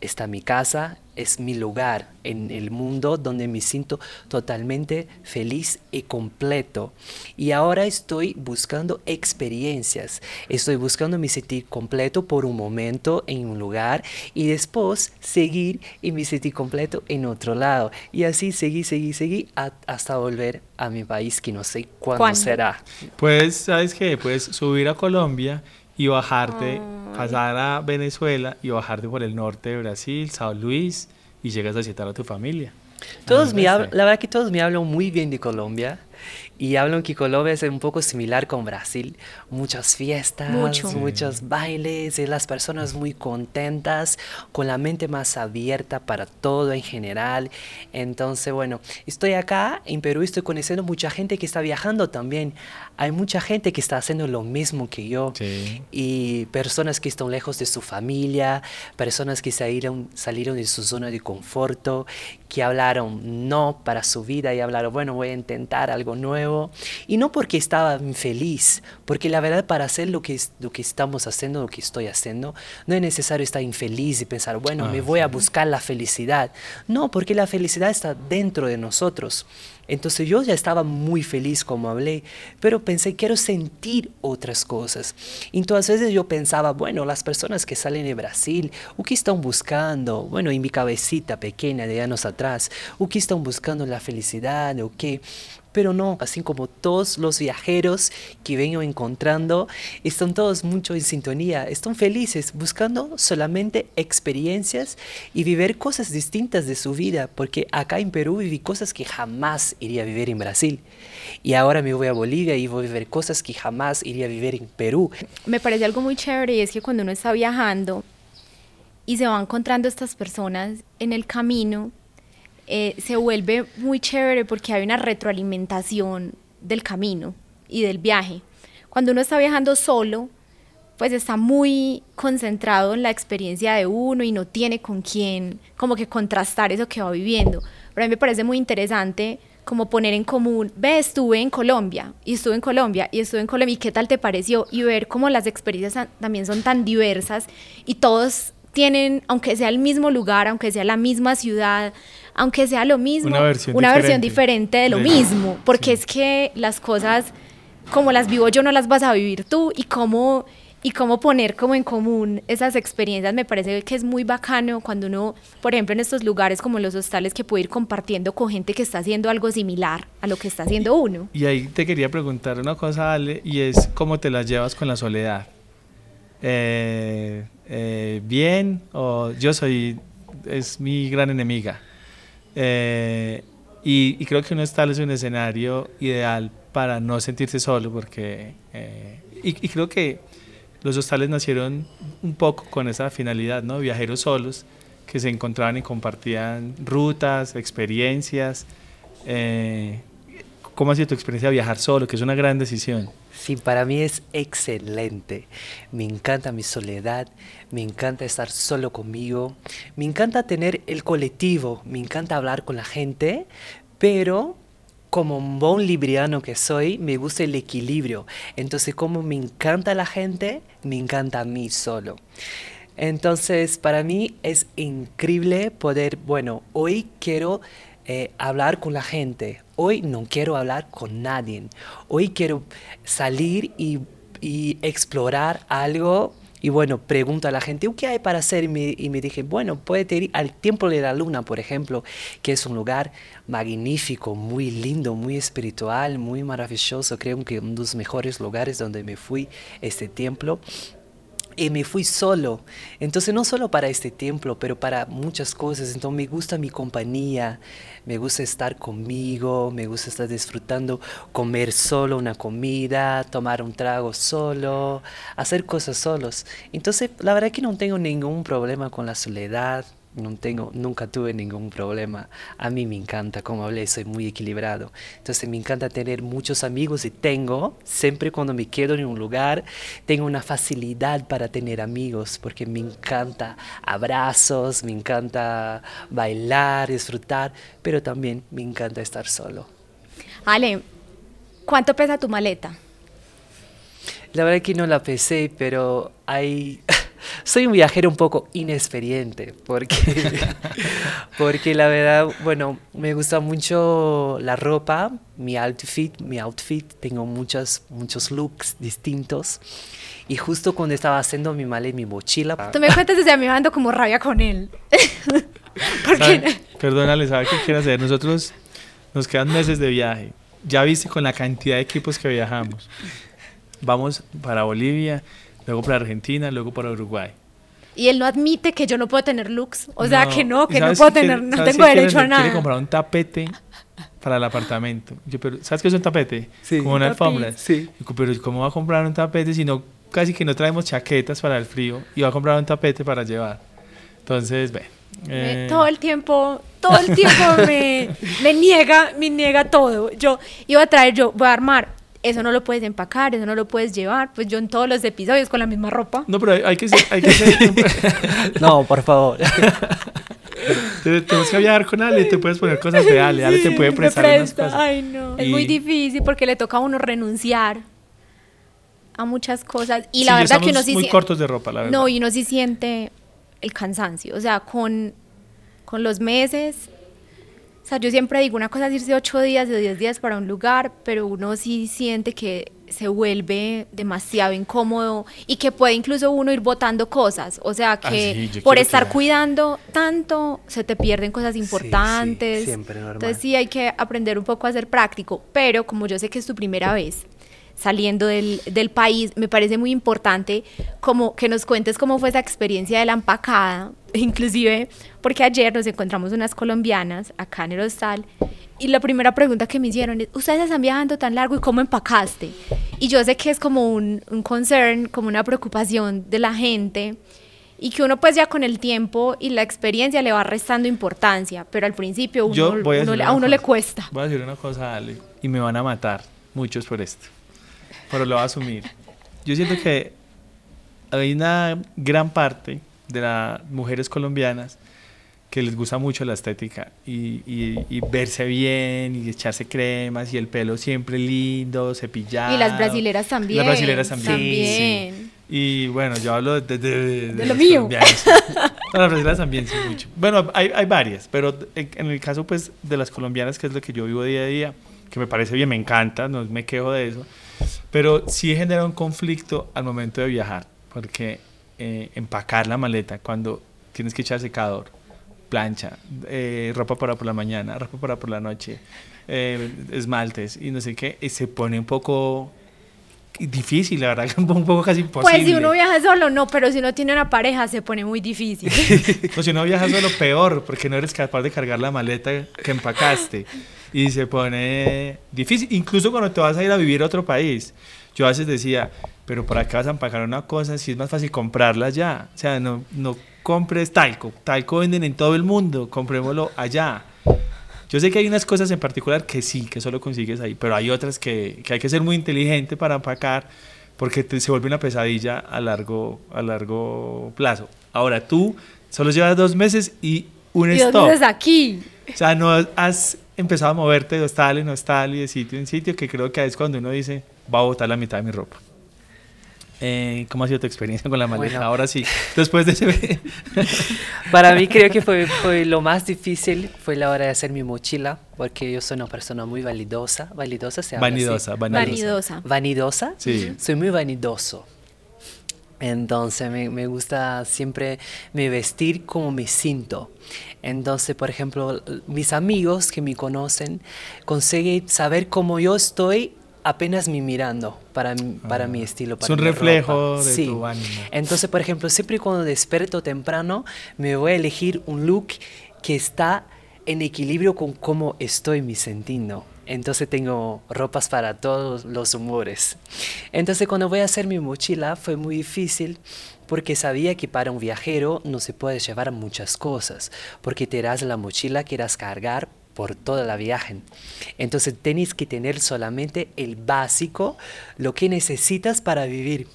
está mi casa, es mi lugar en el mundo donde me siento totalmente feliz y completo. Y ahora estoy buscando experiencias, estoy buscando mi sentir completo por un momento en un lugar y después seguir y mi sentir completo en otro lado. Y así seguí, seguí, seguí hasta volver a mi país que no sé cuándo, será. Pues, ¿sabes qué? Puedes subir a Colombia y bajarte, pasar a Venezuela y bajarte por el norte de Brasil, Sao Luis, y llegas a visitar a tu familia. Todos me la verdad que todos me hablan muy bien de Colombia y hablan que Colombia es un poco similar con Brasil. Muchas fiestas, muchos bailes, y las personas muy contentas, con la mente más abierta para todo en general. Entonces, bueno, estoy acá en Perú, estoy conociendo mucha gente que está viajando también. Hay mucha gente que está haciendo lo mismo que yo. Y personas que están lejos de su familia, personas que salieron, salieron de su zona de conforto, que hablaron no para su vida y hablaron, bueno, voy a intentar algo nuevo. Y no porque estaba infeliz, porque la verdad para hacer lo que, lo que estamos haciendo, lo que estoy haciendo, no es necesario estar infeliz y pensar, bueno, me ah, voy a buscar la felicidad. No, porque la felicidad está dentro de nosotros. Entonces yo ya estaba muy feliz como hablé, pero pensé, quiero sentir otras cosas. Entonces yo pensaba, bueno, las personas que salen de Brasil, ¿o qué están buscando? Bueno, en mi cabecita pequeña de años atrás, ¿o qué están buscando la felicidad? ¿O qué? Pero no, así como todos los viajeros que vengo encontrando, están todos mucho en sintonía, están felices, buscando solamente experiencias y vivir cosas distintas de su vida, porque acá en Perú viví cosas que jamás iría a vivir en Brasil. Y ahora me voy a Bolivia y voy a vivir cosas que jamás iría a vivir en Perú. Me parece algo muy chévere y es que cuando uno está viajando y se va encontrando estas personas en el camino, eh, se vuelve muy chévere porque hay una retroalimentación del camino y del viaje. Cuando uno está viajando solo, pues está muy concentrado en la experiencia de uno y no tiene con quién como que contrastar eso que va viviendo. Pero a mí me parece muy interesante como poner en común, ve, estuve en Colombia y estuve en Colombia y estuve en Colombia y qué tal te pareció y ver cómo las experiencias también son tan diversas y todos tienen, aunque sea el mismo lugar, aunque sea la misma ciudad, aunque sea lo mismo, una versión, diferente. de lo mismo, porque es que las cosas como las vivo yo no las vas a vivir tú y cómo y cómo poner como en común esas experiencias me parece que es muy bacano cuando uno, por ejemplo, en estos lugares como los hostales que puede ir compartiendo con gente que está haciendo algo similar a lo que está haciendo uno. Y ahí te quería preguntar una cosa, Ale, y es cómo te las llevas con la soledad. Eh, eh, bien o yo soy, es mi gran enemiga. Eh, y, creo que un hostal es un escenario ideal para no sentirse solo, porque. Eh, y, creo que los hostales nacieron un poco con esa finalidad, ¿no? Viajeros solos que se encontraban y compartían rutas, experiencias. ¿Cómo ha sido tu experiencia de viajar solo? Que es una gran decisión. Sí, para mí es excelente. Me encanta mi soledad, me encanta estar solo conmigo, me encanta tener el colectivo, me encanta hablar con la gente, pero como un buen libriano que soy, me gusta el equilibrio. Entonces, como me encanta la gente, me encanta a mí solo. Entonces, para mí es increíble poder, bueno, hoy quiero eh, hablar con la gente. Hoy no quiero hablar con nadie. Hoy quiero salir y, explorar algo. Y bueno, pregunto a la gente, ¿qué hay para hacer? Y me, dije, bueno, puede ir al Templo de la Luna, por ejemplo, que es un lugar magnífico, muy lindo, muy espiritual, muy maravilloso. Creo que uno de los mejores lugares donde me fui, este templo y me fui solo. Entonces no solo para este templo, pero para muchas cosas. Entonces me gusta mi compañía, me gusta estar conmigo, me gusta estar disfrutando, comer solo una comida, tomar un trago solo, hacer cosas solos. Entonces la verdad que no tengo ningún problema con la soledad. No tengo, nunca tuve ningún problema. A mí me encanta, como hablé, soy muy equilibrado. Entonces me encanta tener muchos amigos y tengo, siempre cuando me quedo en un lugar, tengo una facilidad para tener amigos, porque me encanta abrazos, me encanta bailar, disfrutar, pero también me encanta estar solo. Ale, ¿cuánto pesa tu maleta? La verdad que no la pesé, pero hay... Soy un viajero un poco inexperiente, porque, [laughs] porque la verdad, bueno, me gusta mucho la ropa, mi outfit, mi outfit, tengo muchos, muchos looks distintos. Y justo cuando estaba haciendo mi maleta, mi mochila... Tú me cuentas desde a mí ando como rabia con él. [laughs] ¿Sabe? Perdónale, ¿sabe qué quiere hacer? Nosotros nos quedan meses de viaje. Ya viste con la cantidad de equipos que viajamos. Vamos para Bolivia, luego para Argentina, luego para Uruguay. Y él no admite que yo no puedo tener looks. O sea, No, que no, ¿y que no puedo tener, quiere- no tengo qué quiere derecho a nada. Quiere comprar un tapete para el apartamento. Yo, pero, ¿Sabes qué es un tapete? Sí. Como una alfombra. Sí. Digo, Pero ¿cómo va a comprar un tapete si no, casi que no traemos chaquetas para el frío y va a comprar un tapete para llevar? Entonces, ve. Eh, todo el tiempo, todo el tiempo me, [laughs] me niega, me niega todo. Yo iba a traer, yo voy a armar, eso no lo puedes empacar, eso no lo puedes llevar, pues yo en todos los episodios con la misma ropa. No, pero hay, hay que ser, hay que ser, [laughs] No, por favor. [laughs] te- tenemos que viajar con Ale, te puedes poner cosas de Ale, Ale te puede prestar unas presta. cosas. Ay, no. Es muy difícil porque le toca a uno renunciar a muchas cosas. Y Sí, la verdad que uno sí muy cortos de ropa, la verdad. No, y uno sí siente el cansancio. O sea, con, con los meses. Sea, yo siempre digo, una cosa es irse ocho días o diez días para un lugar, pero uno sí siente que se vuelve demasiado incómodo y que puede incluso uno ir botando cosas. O sea, Ah, que sí, por estar que- cuidando tanto, se te pierden cosas sí, importantes. siempre normal. Entonces sí hay que aprender un poco a ser práctico, pero como yo sé que es tu primera vez saliendo del, del país, me parece muy importante como que nos cuentes cómo fue esa experiencia de la empacada, [laughs] inclusive porque ayer nos encontramos unas colombianas acá en el hostal y la primera pregunta que me hicieron es, ¿ustedes están viajando tan largo y cómo empacaste? Y yo sé que es como un, un concern, como una preocupación de la gente y que uno pues ya con el tiempo y la experiencia le va restando importancia, pero al principio uno, a uno uno le cuesta. Voy a decir una cosa, Ale, y me van a matar muchos por esto, pero lo voy a asumir. Yo siento que hay una gran parte de las mujeres colombianas que les gusta mucho la estética y, y- y verse bien y echarse cremas y el pelo siempre lindo, cepillado. Y las brasileras también. Las brasileras también. También. Y bueno, yo hablo de, de, De lo las mío. No, las brasileñas también, sí, mucho. Bueno, hay, hay varias, pero en, en el caso pues de las colombianas, que es lo que yo vivo día a día, que me parece bien, me encanta, no me quejo de eso, pero sí genera un conflicto al momento de viajar, porque eh, empacar la maleta cuando tienes que echar secador, plancha, eh, ropa para por la mañana, ropa para por la noche, eh, esmaltes y no sé qué, y se pone un poco difícil, la verdad, [laughs] un poco casi imposible. Pues si uno viaja solo, no, pero si uno tiene una pareja se pone muy difícil. O [laughs] si no viajas solo, peor, porque no eres capaz de cargar la maleta que empacaste. Y se pone difícil, incluso cuando te vas a ir a vivir a otro país. Yo a veces decía, pero ¿para qué vas a empacar una cosa si es más fácil comprarla allá? O sea, no, no compres talco. Talco venden en todo el mundo, comprémoslo allá. Yo sé que hay unas cosas en particular que sí, que solo consigues ahí, pero hay otras que, que hay que ser muy inteligente para empacar porque te- se vuelve una pesadilla a largo, a largo plazo. Ahora tú solo llevas dos meses y un y dos stop. meses aquí. O sea, no has empezado a moverte de hostal en hostal y de sitio en sitio, que creo que es cuando uno dice, va a botar la mitad de mi ropa. Eh, ¿Cómo ha sido tu experiencia con la maleta? Bueno. Ahora sí, después de ese... [laughs] Para mí creo que fue, fue lo más difícil fue la hora de hacer mi mochila, porque yo soy una persona muy validosa. ¿Validosa se habla así? vanidosa, vanidosa. Vanidosa. ¿Vanidosa? Sí. Soy muy vanidoso. Entonces me, me gusta siempre me vestir como me siento. Entonces, por ejemplo, mis amigos que me conocen consiguen saber cómo yo estoy apenas me mirando para, mi- para mi estilo. Es Para un mi reflejo ropa. de Sí. tu ánimo. Entonces, por ejemplo, siempre cuando despierto temprano, me voy a elegir un look que está en equilibrio con cómo estoy me sintiendo. Entonces tengo ropas para todos los humores. Entonces cuando voy a hacer mi mochila fue muy difícil porque sabía que para un viajero no se puede llevar muchas cosas, porque te das la mochila que quieras cargar por toda la viaje. Entonces tenéis que tener solamente el básico, lo que necesitas para vivir.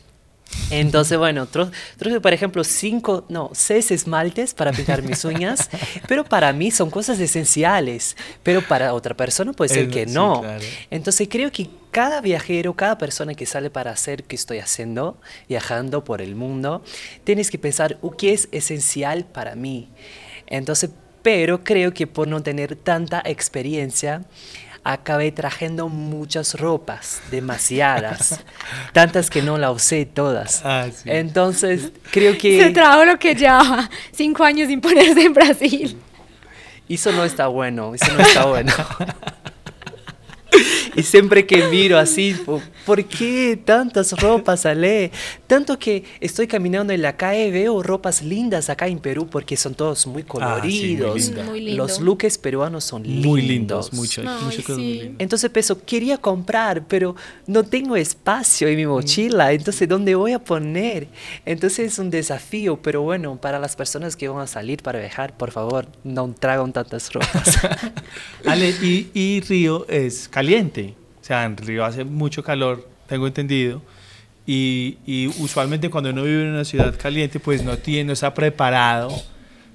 Entonces, bueno, traje, por ejemplo, cinco, no, seis esmaltes para pintar mis uñas, [laughs] pero para mí son cosas esenciales, pero para otra persona puede ser que no. Entonces, creo que cada viajero, cada persona que sale para hacer que estoy haciendo, viajando por el mundo, tienes que pensar, ¿qué es esencial para mí? Entonces, pero creo que por no tener tanta experiencia, acabé trayendo muchas ropas, demasiadas, [laughs] tantas que no la usé todas. Ah, Entonces, creo que... Se trajo lo que ya cinco años sin ponerse en Brasil. Eso no está bueno, eso no está bueno. [laughs] y siempre que miro así, ¿por qué tantas ropas, Ale? Tanto que estoy caminando en la calle, veo ropas lindas acá en Perú porque son todos muy ah, coloridos. Los looks peruanos son lindos. Muy lindos, mucho, Entonces peso, quería comprar, pero no tengo espacio en mi mochila, entonces ¿dónde voy a poner? Entonces es un desafío, pero bueno, para las personas que van a salir para viajar, por favor, no tragan tantas ropas. [laughs] Ale, y, y Río es caliente. O sea, en Río hace mucho calor, tengo entendido. Y, y, usualmente cuando uno vive en una ciudad caliente, pues no tiene, no está preparado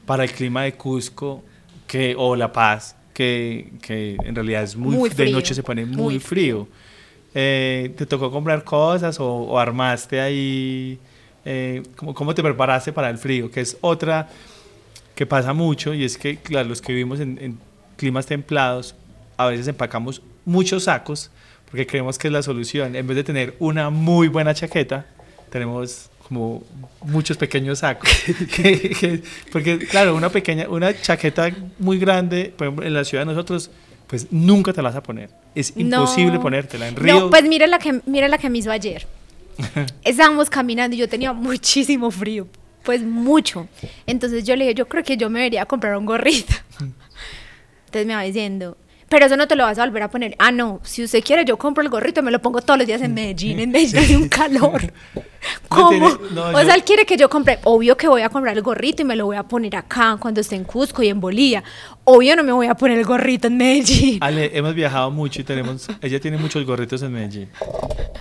para el clima de Cusco que, o La Paz, que, que en realidad es muy, de noche se pone muy, frío. Eh, ¿Te tocó comprar cosas o, armaste ahí? Eh, ¿cómo, ¿Cómo te preparaste para el frío? Que es otra que pasa mucho y es que, claro, los que vivimos en, en climas templados, a veces empacamos muchos sacos porque creemos que es la solución. En vez de tener una muy buena chaqueta, tenemos como muchos pequeños sacos. [laughs] [laughs] porque claro, una pequeña, una chaqueta muy grande, por ejemplo, en la ciudad de nosotros, pues nunca te la vas a poner. Es imposible ponértela en Río. No, pues mira la que, mira la que me hizo ayer. [laughs] Estábamos caminando y yo tenía muchísimo frío, pues mucho. Entonces yo le dije, yo creo que yo me debería comprar un gorrito. Entonces me va diciendo, pero eso no te lo vas a volver a poner. Ah, no, si usted quiere, yo compro el gorrito y me lo pongo todos los días en Medellín. En Medellín hay un [laughs] calor. [laughs] ¿Cómo? o sea, él quiere que yo compre. Obvio que voy a comprar el gorrito y me lo voy a poner acá cuando esté en Cusco y en Bolivia. Obvio no me voy a poner el gorrito en Medellín. Ale, hemos viajado mucho y tenemos. Ella tiene muchos gorritos en Medellín.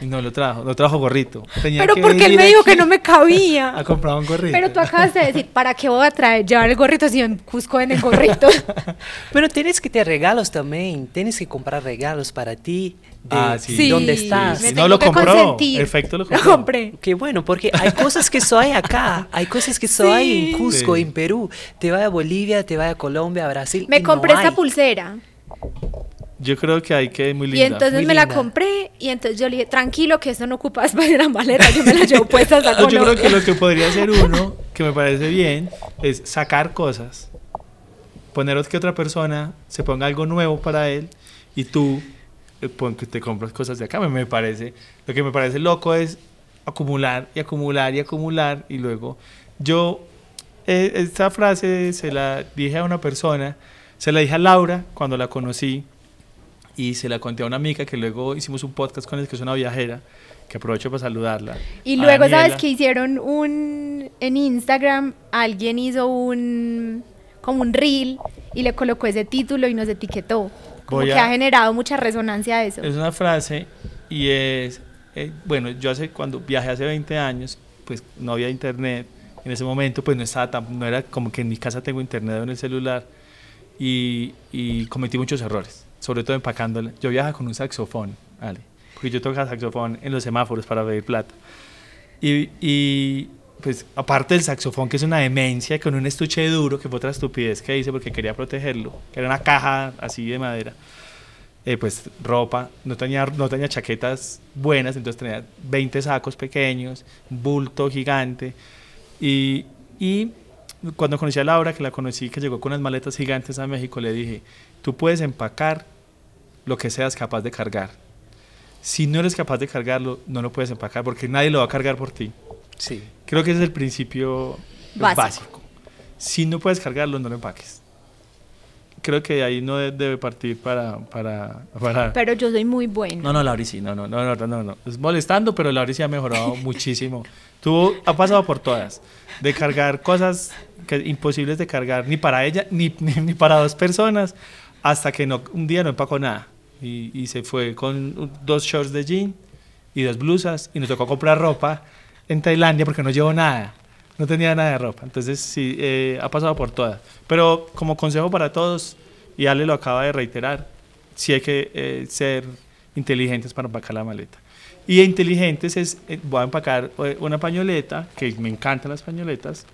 Y no lo trajo, no trajo gorrito. Pero porque él me dijo que no me cabía. [laughs] Ha comprado un gorrito. Pero tú acabas de decir, ¿para qué voy a traer, llevar el gorrito si en Cusco venden gorritos? [laughs] Pero tienes que tener regalos también. Tienes que comprar regalos para ti de ah, sí. dónde estás. no lo compró. Perfecto, lo. Lo compré. Qué bueno, porque hay cosas que soy acá, hay cosas que soy en Cusco, en Perú. Te va a Bolivia, te va a Colombia, a Brasil. Me compré esta pulsera. Yo creo que hay que muy linda. Y entonces me la compré y entonces yo le dije, tranquilo que eso no ocupa [laughs] espacio en la maleta, yo me la llevo puesta hasta [laughs] Yo creo que lo que podría hacer uno, que me parece bien, es sacar cosas, poner que otra persona se ponga algo nuevo para él y tú eh, que te compras cosas de acá, me, parece. Lo que me parece loco es acumular y acumular y acumular y luego yo eh, esta frase se la dije a una persona, se la dije a Laura cuando la conocí y se la conté a una amiga que luego hicimos un podcast con ella que es una viajera que aprovecho para saludarla. Y luego sabes que hicieron un en Instagram alguien hizo un como un reel y le colocó ese título y nos etiquetó que ha generado mucha resonancia eso. Es una frase y es, eh, bueno, yo hace, cuando viajé hace 20 años, pues no había internet, en ese momento pues no estaba tan, no era como que en mi casa tengo internet en el celular y, y cometí muchos errores, sobre todo empacándole. Yo viajaba con un saxofón, ¿vale? Porque yo tocaba saxofón en los semáforos para pedir plata. Y, y pues aparte del saxofón, que es una demencia, con un estuche duro, que fue otra estupidez que hice porque quería protegerlo, que era una caja así de madera, eh, pues ropa, no tenía, no tenía chaquetas buenas, entonces tenía 20 sacos pequeños, bulto gigante, y, y cuando conocí a Laura, que la conocí, que llegó con unas maletas gigantes a México, le dije, tú puedes empacar lo que seas capaz de cargar. Si no eres capaz de cargarlo, no lo puedes empacar porque nadie lo va a cargar por ti. Sí. Creo que ese es el principio básico. Si no puedes cargarlo, no lo empaques. creo que ahí no de- debe partir para, para, para... Pero yo soy muy buena. No, no, Lauri sí, no, no, no, no, no, no. Es molestando, pero Lauri sí ha mejorado [laughs] muchísimo. Tuvo, ha pasado por todas. De cargar cosas que, imposibles de cargar ni para ella ni, [laughs] ni, ni para dos personas, hasta que no, un día no empacó nada. Y, y se fue con dos shorts de jean y dos blusas y nos tocó comprar ropa en Tailandia porque no llevó nada. No tenía nada de ropa. Entonces sí, eh, ha pasado por todas. Pero como consejo para todos, y Ale lo acaba de reiterar, sí hay que eh, ser inteligentes para empacar la maleta. Y inteligentes es, eh, voy a empacar eh, una pañoleta, que me encantan las pañoletas,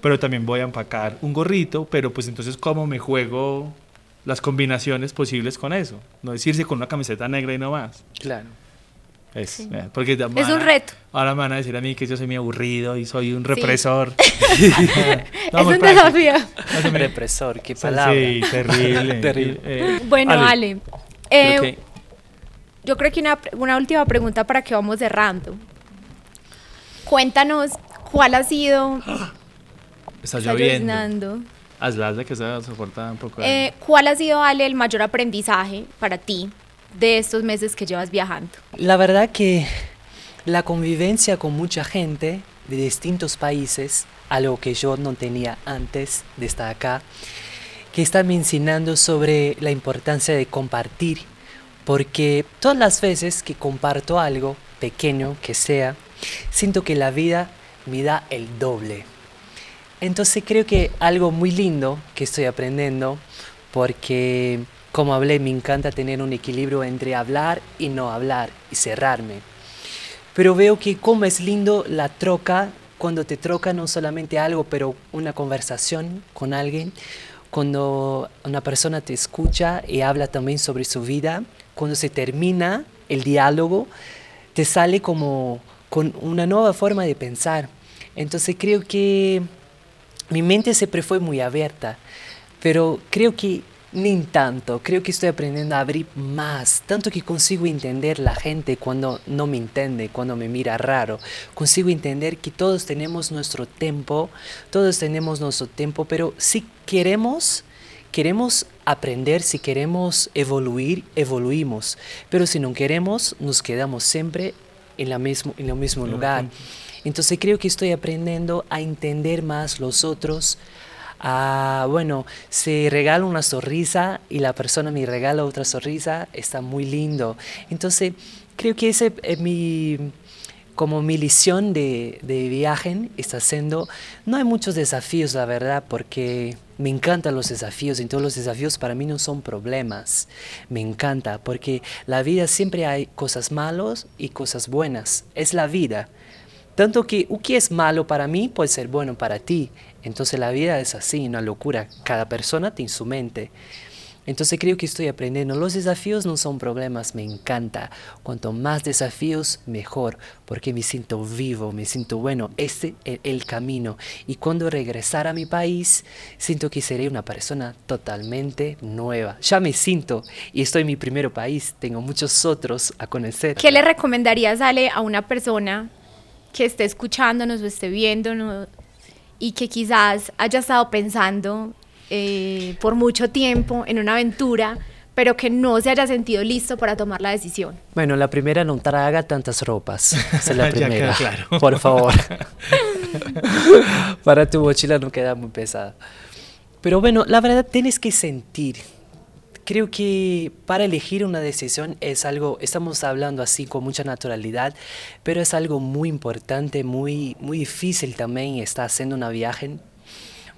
pero también voy a empacar un gorrito, pero pues entonces cómo me juego las combinaciones posibles con eso. No decirse con una camiseta negra y no más. Claro. Es, Sí. eh, porque Es van un reto. Ahora me van a decir a mí que yo soy muy aburrido y soy un represor. [laughs] es un desafío. Represor, qué Sí, palabra. Sí, terrible. [laughs] Terrible. Eh, Bueno, Ale, Ale, eh, creo que- yo creo que una, una última pregunta para que vamos cerrando. Cuéntanos cuál ha sido... está está lloviendo. lloviznando. Hazla, hazla que se soporta un poco. Eh, ¿Cuál ha sido, Ale, el mayor aprendizaje para ti de estos meses que llevas viajando? La verdad que la convivencia con mucha gente de distintos países, algo que yo no tenía antes de estar acá, que está me enseñando sobre la importancia de compartir, porque todas las veces que comparto algo, pequeño que sea, siento que la vida me da el doble. Entonces creo que algo muy lindo que estoy aprendiendo, porque como hablé, me encanta tener un equilibrio entre hablar y no hablar y cerrarme. Pero veo que como es lindo la troca, cuando te troca no solamente algo, pero una conversación con alguien, cuando una persona te escucha y habla también sobre su vida, cuando se termina el diálogo, te sale como con una nueva forma de pensar. Entonces creo que mi mente siempre fue muy abierta, pero creo que ni tanto, creo que estoy aprendiendo a abrir más, tanto que consigo entender la gente cuando no me entiende, cuando me mira raro, consigo entender que todos tenemos nuestro tiempo, todos tenemos nuestro tiempo, pero si queremos, queremos aprender, si queremos evoluir, evoluimos, pero si no queremos, nos quedamos siempre en, la mismo, en el mismo lugar. Entonces creo que estoy aprendiendo a entender más los otros. A, bueno, si regalo una sonrisa y la persona me regala otra sonrisa, está muy lindo. Entonces creo que ese es mi, como mi lección de, de viaje está siendo, no hay muchos desafíos, la verdad, porque me encantan los desafíos, y todos los desafíos para mí no son problemas, me encanta, porque la vida siempre hay cosas malas y cosas buenas, es la vida. Tanto que lo que es malo para mí puede ser bueno para ti. Entonces la vida es así, una locura. Cada persona tiene su mente. Entonces creo que estoy aprendiendo. Los desafíos no son problemas, me encanta. Cuanto más desafíos, mejor, porque me siento vivo, me siento bueno. Este es el camino. Y cuando regresar a mi país, siento que seré una persona totalmente nueva. Ya me siento y estoy en mi primer país. Tengo muchos otros a conocer. ¿Qué le recomendarías, Ale, a una persona que esté escuchándonos o esté viéndonos y que quizás haya estado pensando eh, por mucho tiempo en una aventura, pero que no se haya sentido listo para tomar la decisión? Bueno, la primera, no traga tantas ropas. Esa es la [laughs] Ya primera. claro. [laughs] Por favor. [laughs] Para tu mochila no queda muy pesada. Pero bueno, la verdad tienes que sentir. Creo que para elegir una decisión es algo, estamos hablando así con mucha naturalidad, pero es algo muy importante, muy, muy difícil también estar haciendo una viaje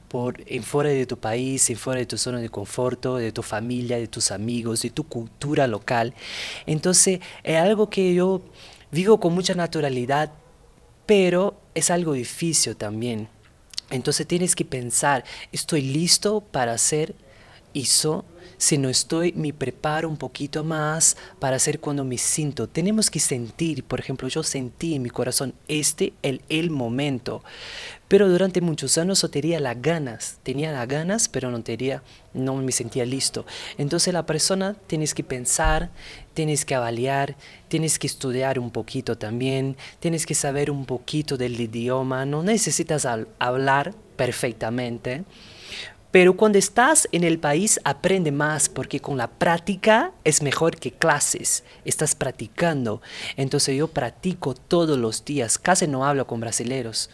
por en fuera de tu país, en fuera de tu zona de conforto, de tu familia, de tus amigos, de tu cultura local. Entonces, es algo que yo vivo con mucha naturalidad, pero es algo difícil también. Entonces tienes que pensar, ¿estoy listo para hacer eso? Si no estoy, me preparo un poquito más para hacer cuando me siento. Tenemos que sentir, por ejemplo, yo sentí en mi corazón este el, el momento. Pero durante muchos años yo tenía las ganas, tenía las ganas, pero no tenía, no me sentía listo. Entonces la persona tienes que pensar, tienes que avaliar, tienes que estudiar un poquito también, tienes que saber un poquito del idioma, no necesitas hablar perfectamente, Pero cuando estás en el país aprende más porque con la práctica es mejor que clases. Estás practicando. Entonces yo practico todos los días. Casi no hablo con brasileños.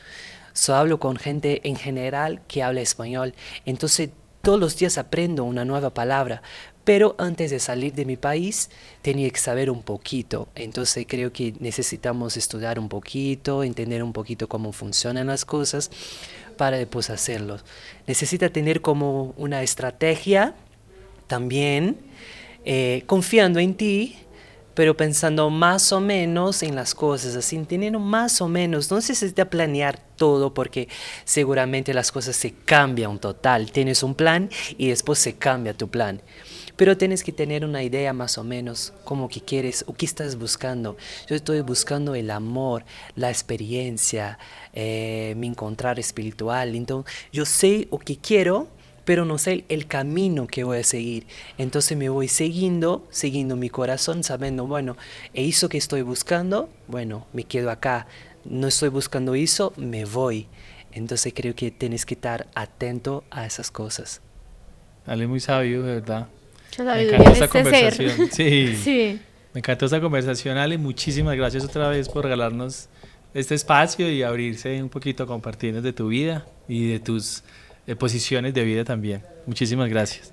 Solo hablo con gente en general que habla español. Entonces todos los días aprendo una nueva palabra. Pero antes de salir de mi país tenía que saber un poquito. Entonces creo que necesitamos estudiar un poquito, entender un poquito cómo funcionan las cosas para después hacerlo. Necesita tener como una estrategia también, eh, confiando en ti, pero pensando más o menos en las cosas, así, teniendo más o menos, no necesita planear todo porque seguramente las cosas se cambian total. Tienes un plan y después se cambia tu plan pero tienes que tener una idea más o menos como que quieres o qué estás buscando. Yo estoy buscando el amor, la experiencia, eh, mi encontrar espiritual. Entonces, yo sé lo que quiero, pero no sé el camino que voy a seguir. Entonces me voy siguiendo, siguiendo mi corazón, sabiendo, bueno, e eso que estoy buscando, bueno, me quedo acá. No estoy buscando eso, me voy. Entonces creo que tienes que estar atento a esas cosas. Dale, muy sabio, de verdad. Me encantó esta este conversación. [laughs] Sí. sí. Me encantó esta conversación, Ale. Muchísimas gracias otra vez por regalarnos este espacio y abrirse un poquito a compartirnos de tu vida y de tus eh, posiciones de vida también. Muchísimas gracias.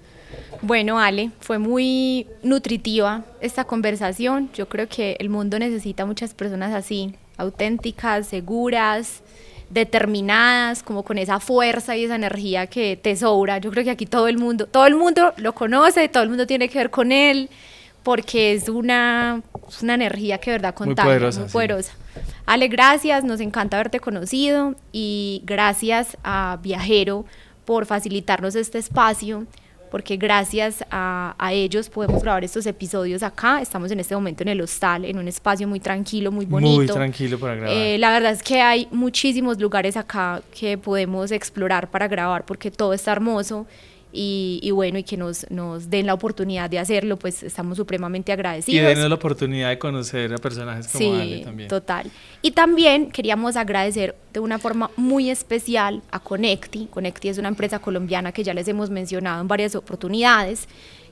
Bueno, Ale, fue muy nutritiva esta conversación. Yo creo que el mundo necesita muchas personas así, auténticas, seguras, determinadas, como con esa fuerza y esa energía que te sobra. Yo creo que aquí todo el mundo, todo el mundo lo conoce, todo el mundo tiene que ver con él, porque es una, una energía que verdad contagia, muy poderosa. Muy poderosa. Ale, gracias, nos encanta haberte conocido y gracias a Viajero por facilitarnos este espacio porque gracias a, ellos podemos grabar estos episodios acá. Estamos en este momento en el hostal, en un espacio muy tranquilo, muy bonito. Muy tranquilo para grabar. Eh, la verdad es que hay muchísimos lugares acá que podemos explorar para grabar porque todo está hermoso y, bueno, y que nos, nos den la oportunidad de hacerlo, pues estamos supremamente agradecidos. Y denos la oportunidad de conocer a personajes como sí, también. total. Y también queríamos agradecer de una forma muy especial a Conecti. Conecti es una empresa colombiana que ya les hemos mencionado en varias oportunidades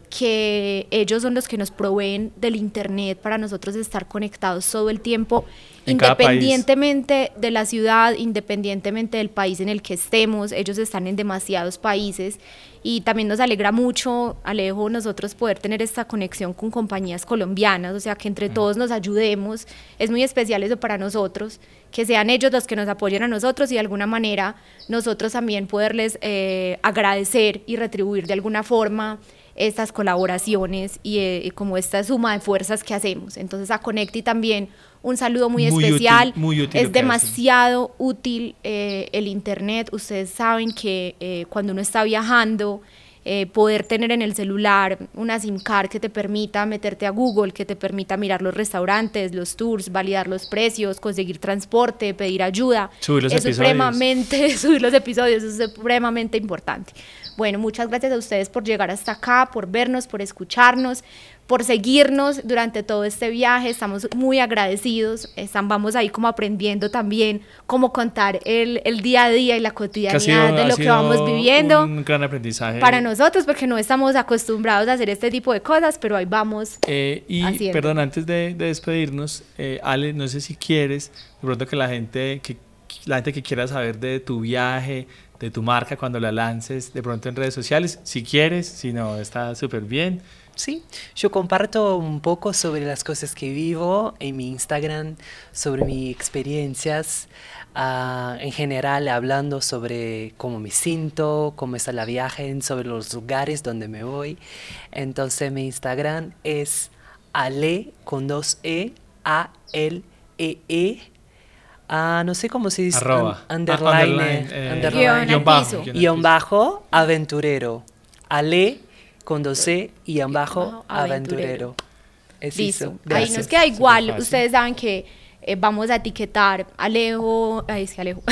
que ellos son los que nos proveen del Internet para nosotros estar conectados todo el tiempo, independientemente de la ciudad, independientemente del país en el que estemos, ellos están en demasiados países y también nos alegra mucho, Alejo, nosotros poder tener esta conexión con compañías colombianas, o sea, que entre mm. todos nos ayudemos, es muy especial eso para nosotros, que sean ellos los que nos apoyen a nosotros y de alguna manera nosotros también poderles eh, agradecer y retribuir de alguna forma estas colaboraciones y eh, como esta suma de fuerzas que hacemos. Entonces a Conecti también un saludo muy, especial. muy útil es demasiado útil eh, el Internet. Ustedes saben que eh, cuando uno está viajando, poder tener en el celular una SIM card que te permita meterte a Google, que te permita mirar los restaurantes, los tours, validar los precios, conseguir transporte, pedir ayuda. Subir los es episodios. Supremamente, [laughs] subir los episodios es supremamente importante. Bueno, muchas gracias a ustedes por llegar hasta acá, por vernos, por escucharnos, por seguirnos durante todo este viaje. Estamos muy agradecidos. Están, vamos ahí como aprendiendo también cómo contar el, el día a día y la cotidianidad de lo que vamos viviendo. Un gran aprendizaje. Para nosotros, porque no estamos acostumbrados a hacer este tipo de cosas, pero ahí vamos. Eh, y perdón, antes de, despedirnos, eh, Ale, no sé si quieres, de pronto que la gente que la gente que quiera saber de tu viaje, de tu marca cuando la lances de pronto en redes sociales, si quieres, si no, está súper bien. Sí, yo comparto un poco sobre las cosas que vivo en mi Instagram, sobre mis experiencias, uh, en general hablando sobre cómo me siento, cómo está la viaje, sobre los lugares donde me voy. Entonces mi Instagram es ale con dos E, A, L, E, E Ah, no sé cómo se dice. Arroba. underline. Ah, underline, eh, bajo. Guión bajo, aventurero. Ale con dos C y bajo, aventurero. Es Listo. Ahí nos queda igual. Ustedes saben que eh, vamos a etiquetar. Alejo, ay, es que Alejo,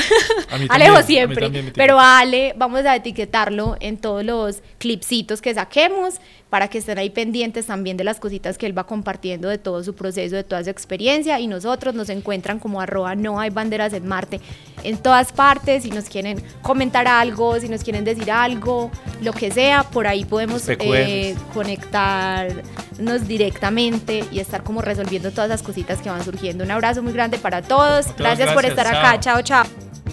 A mí [laughs] Alejo también, a mí siempre, pero a Ale vamos a etiquetarlo en todos los clipsitos que saquemos para que estén ahí pendientes también de las cositas que él va compartiendo de todo su proceso, de toda su experiencia y nosotros nos encuentran como arroba no hay banderas en Marte en todas partes, si nos quieren comentar algo, si nos quieren decir algo, lo que sea, por ahí podemos eh, conectarnos directamente y estar como resolviendo todas las cositas que van surgiendo. Un abrazo muy grande para todos, todos, gracias por gracias, estar acá, chao. chao, chao.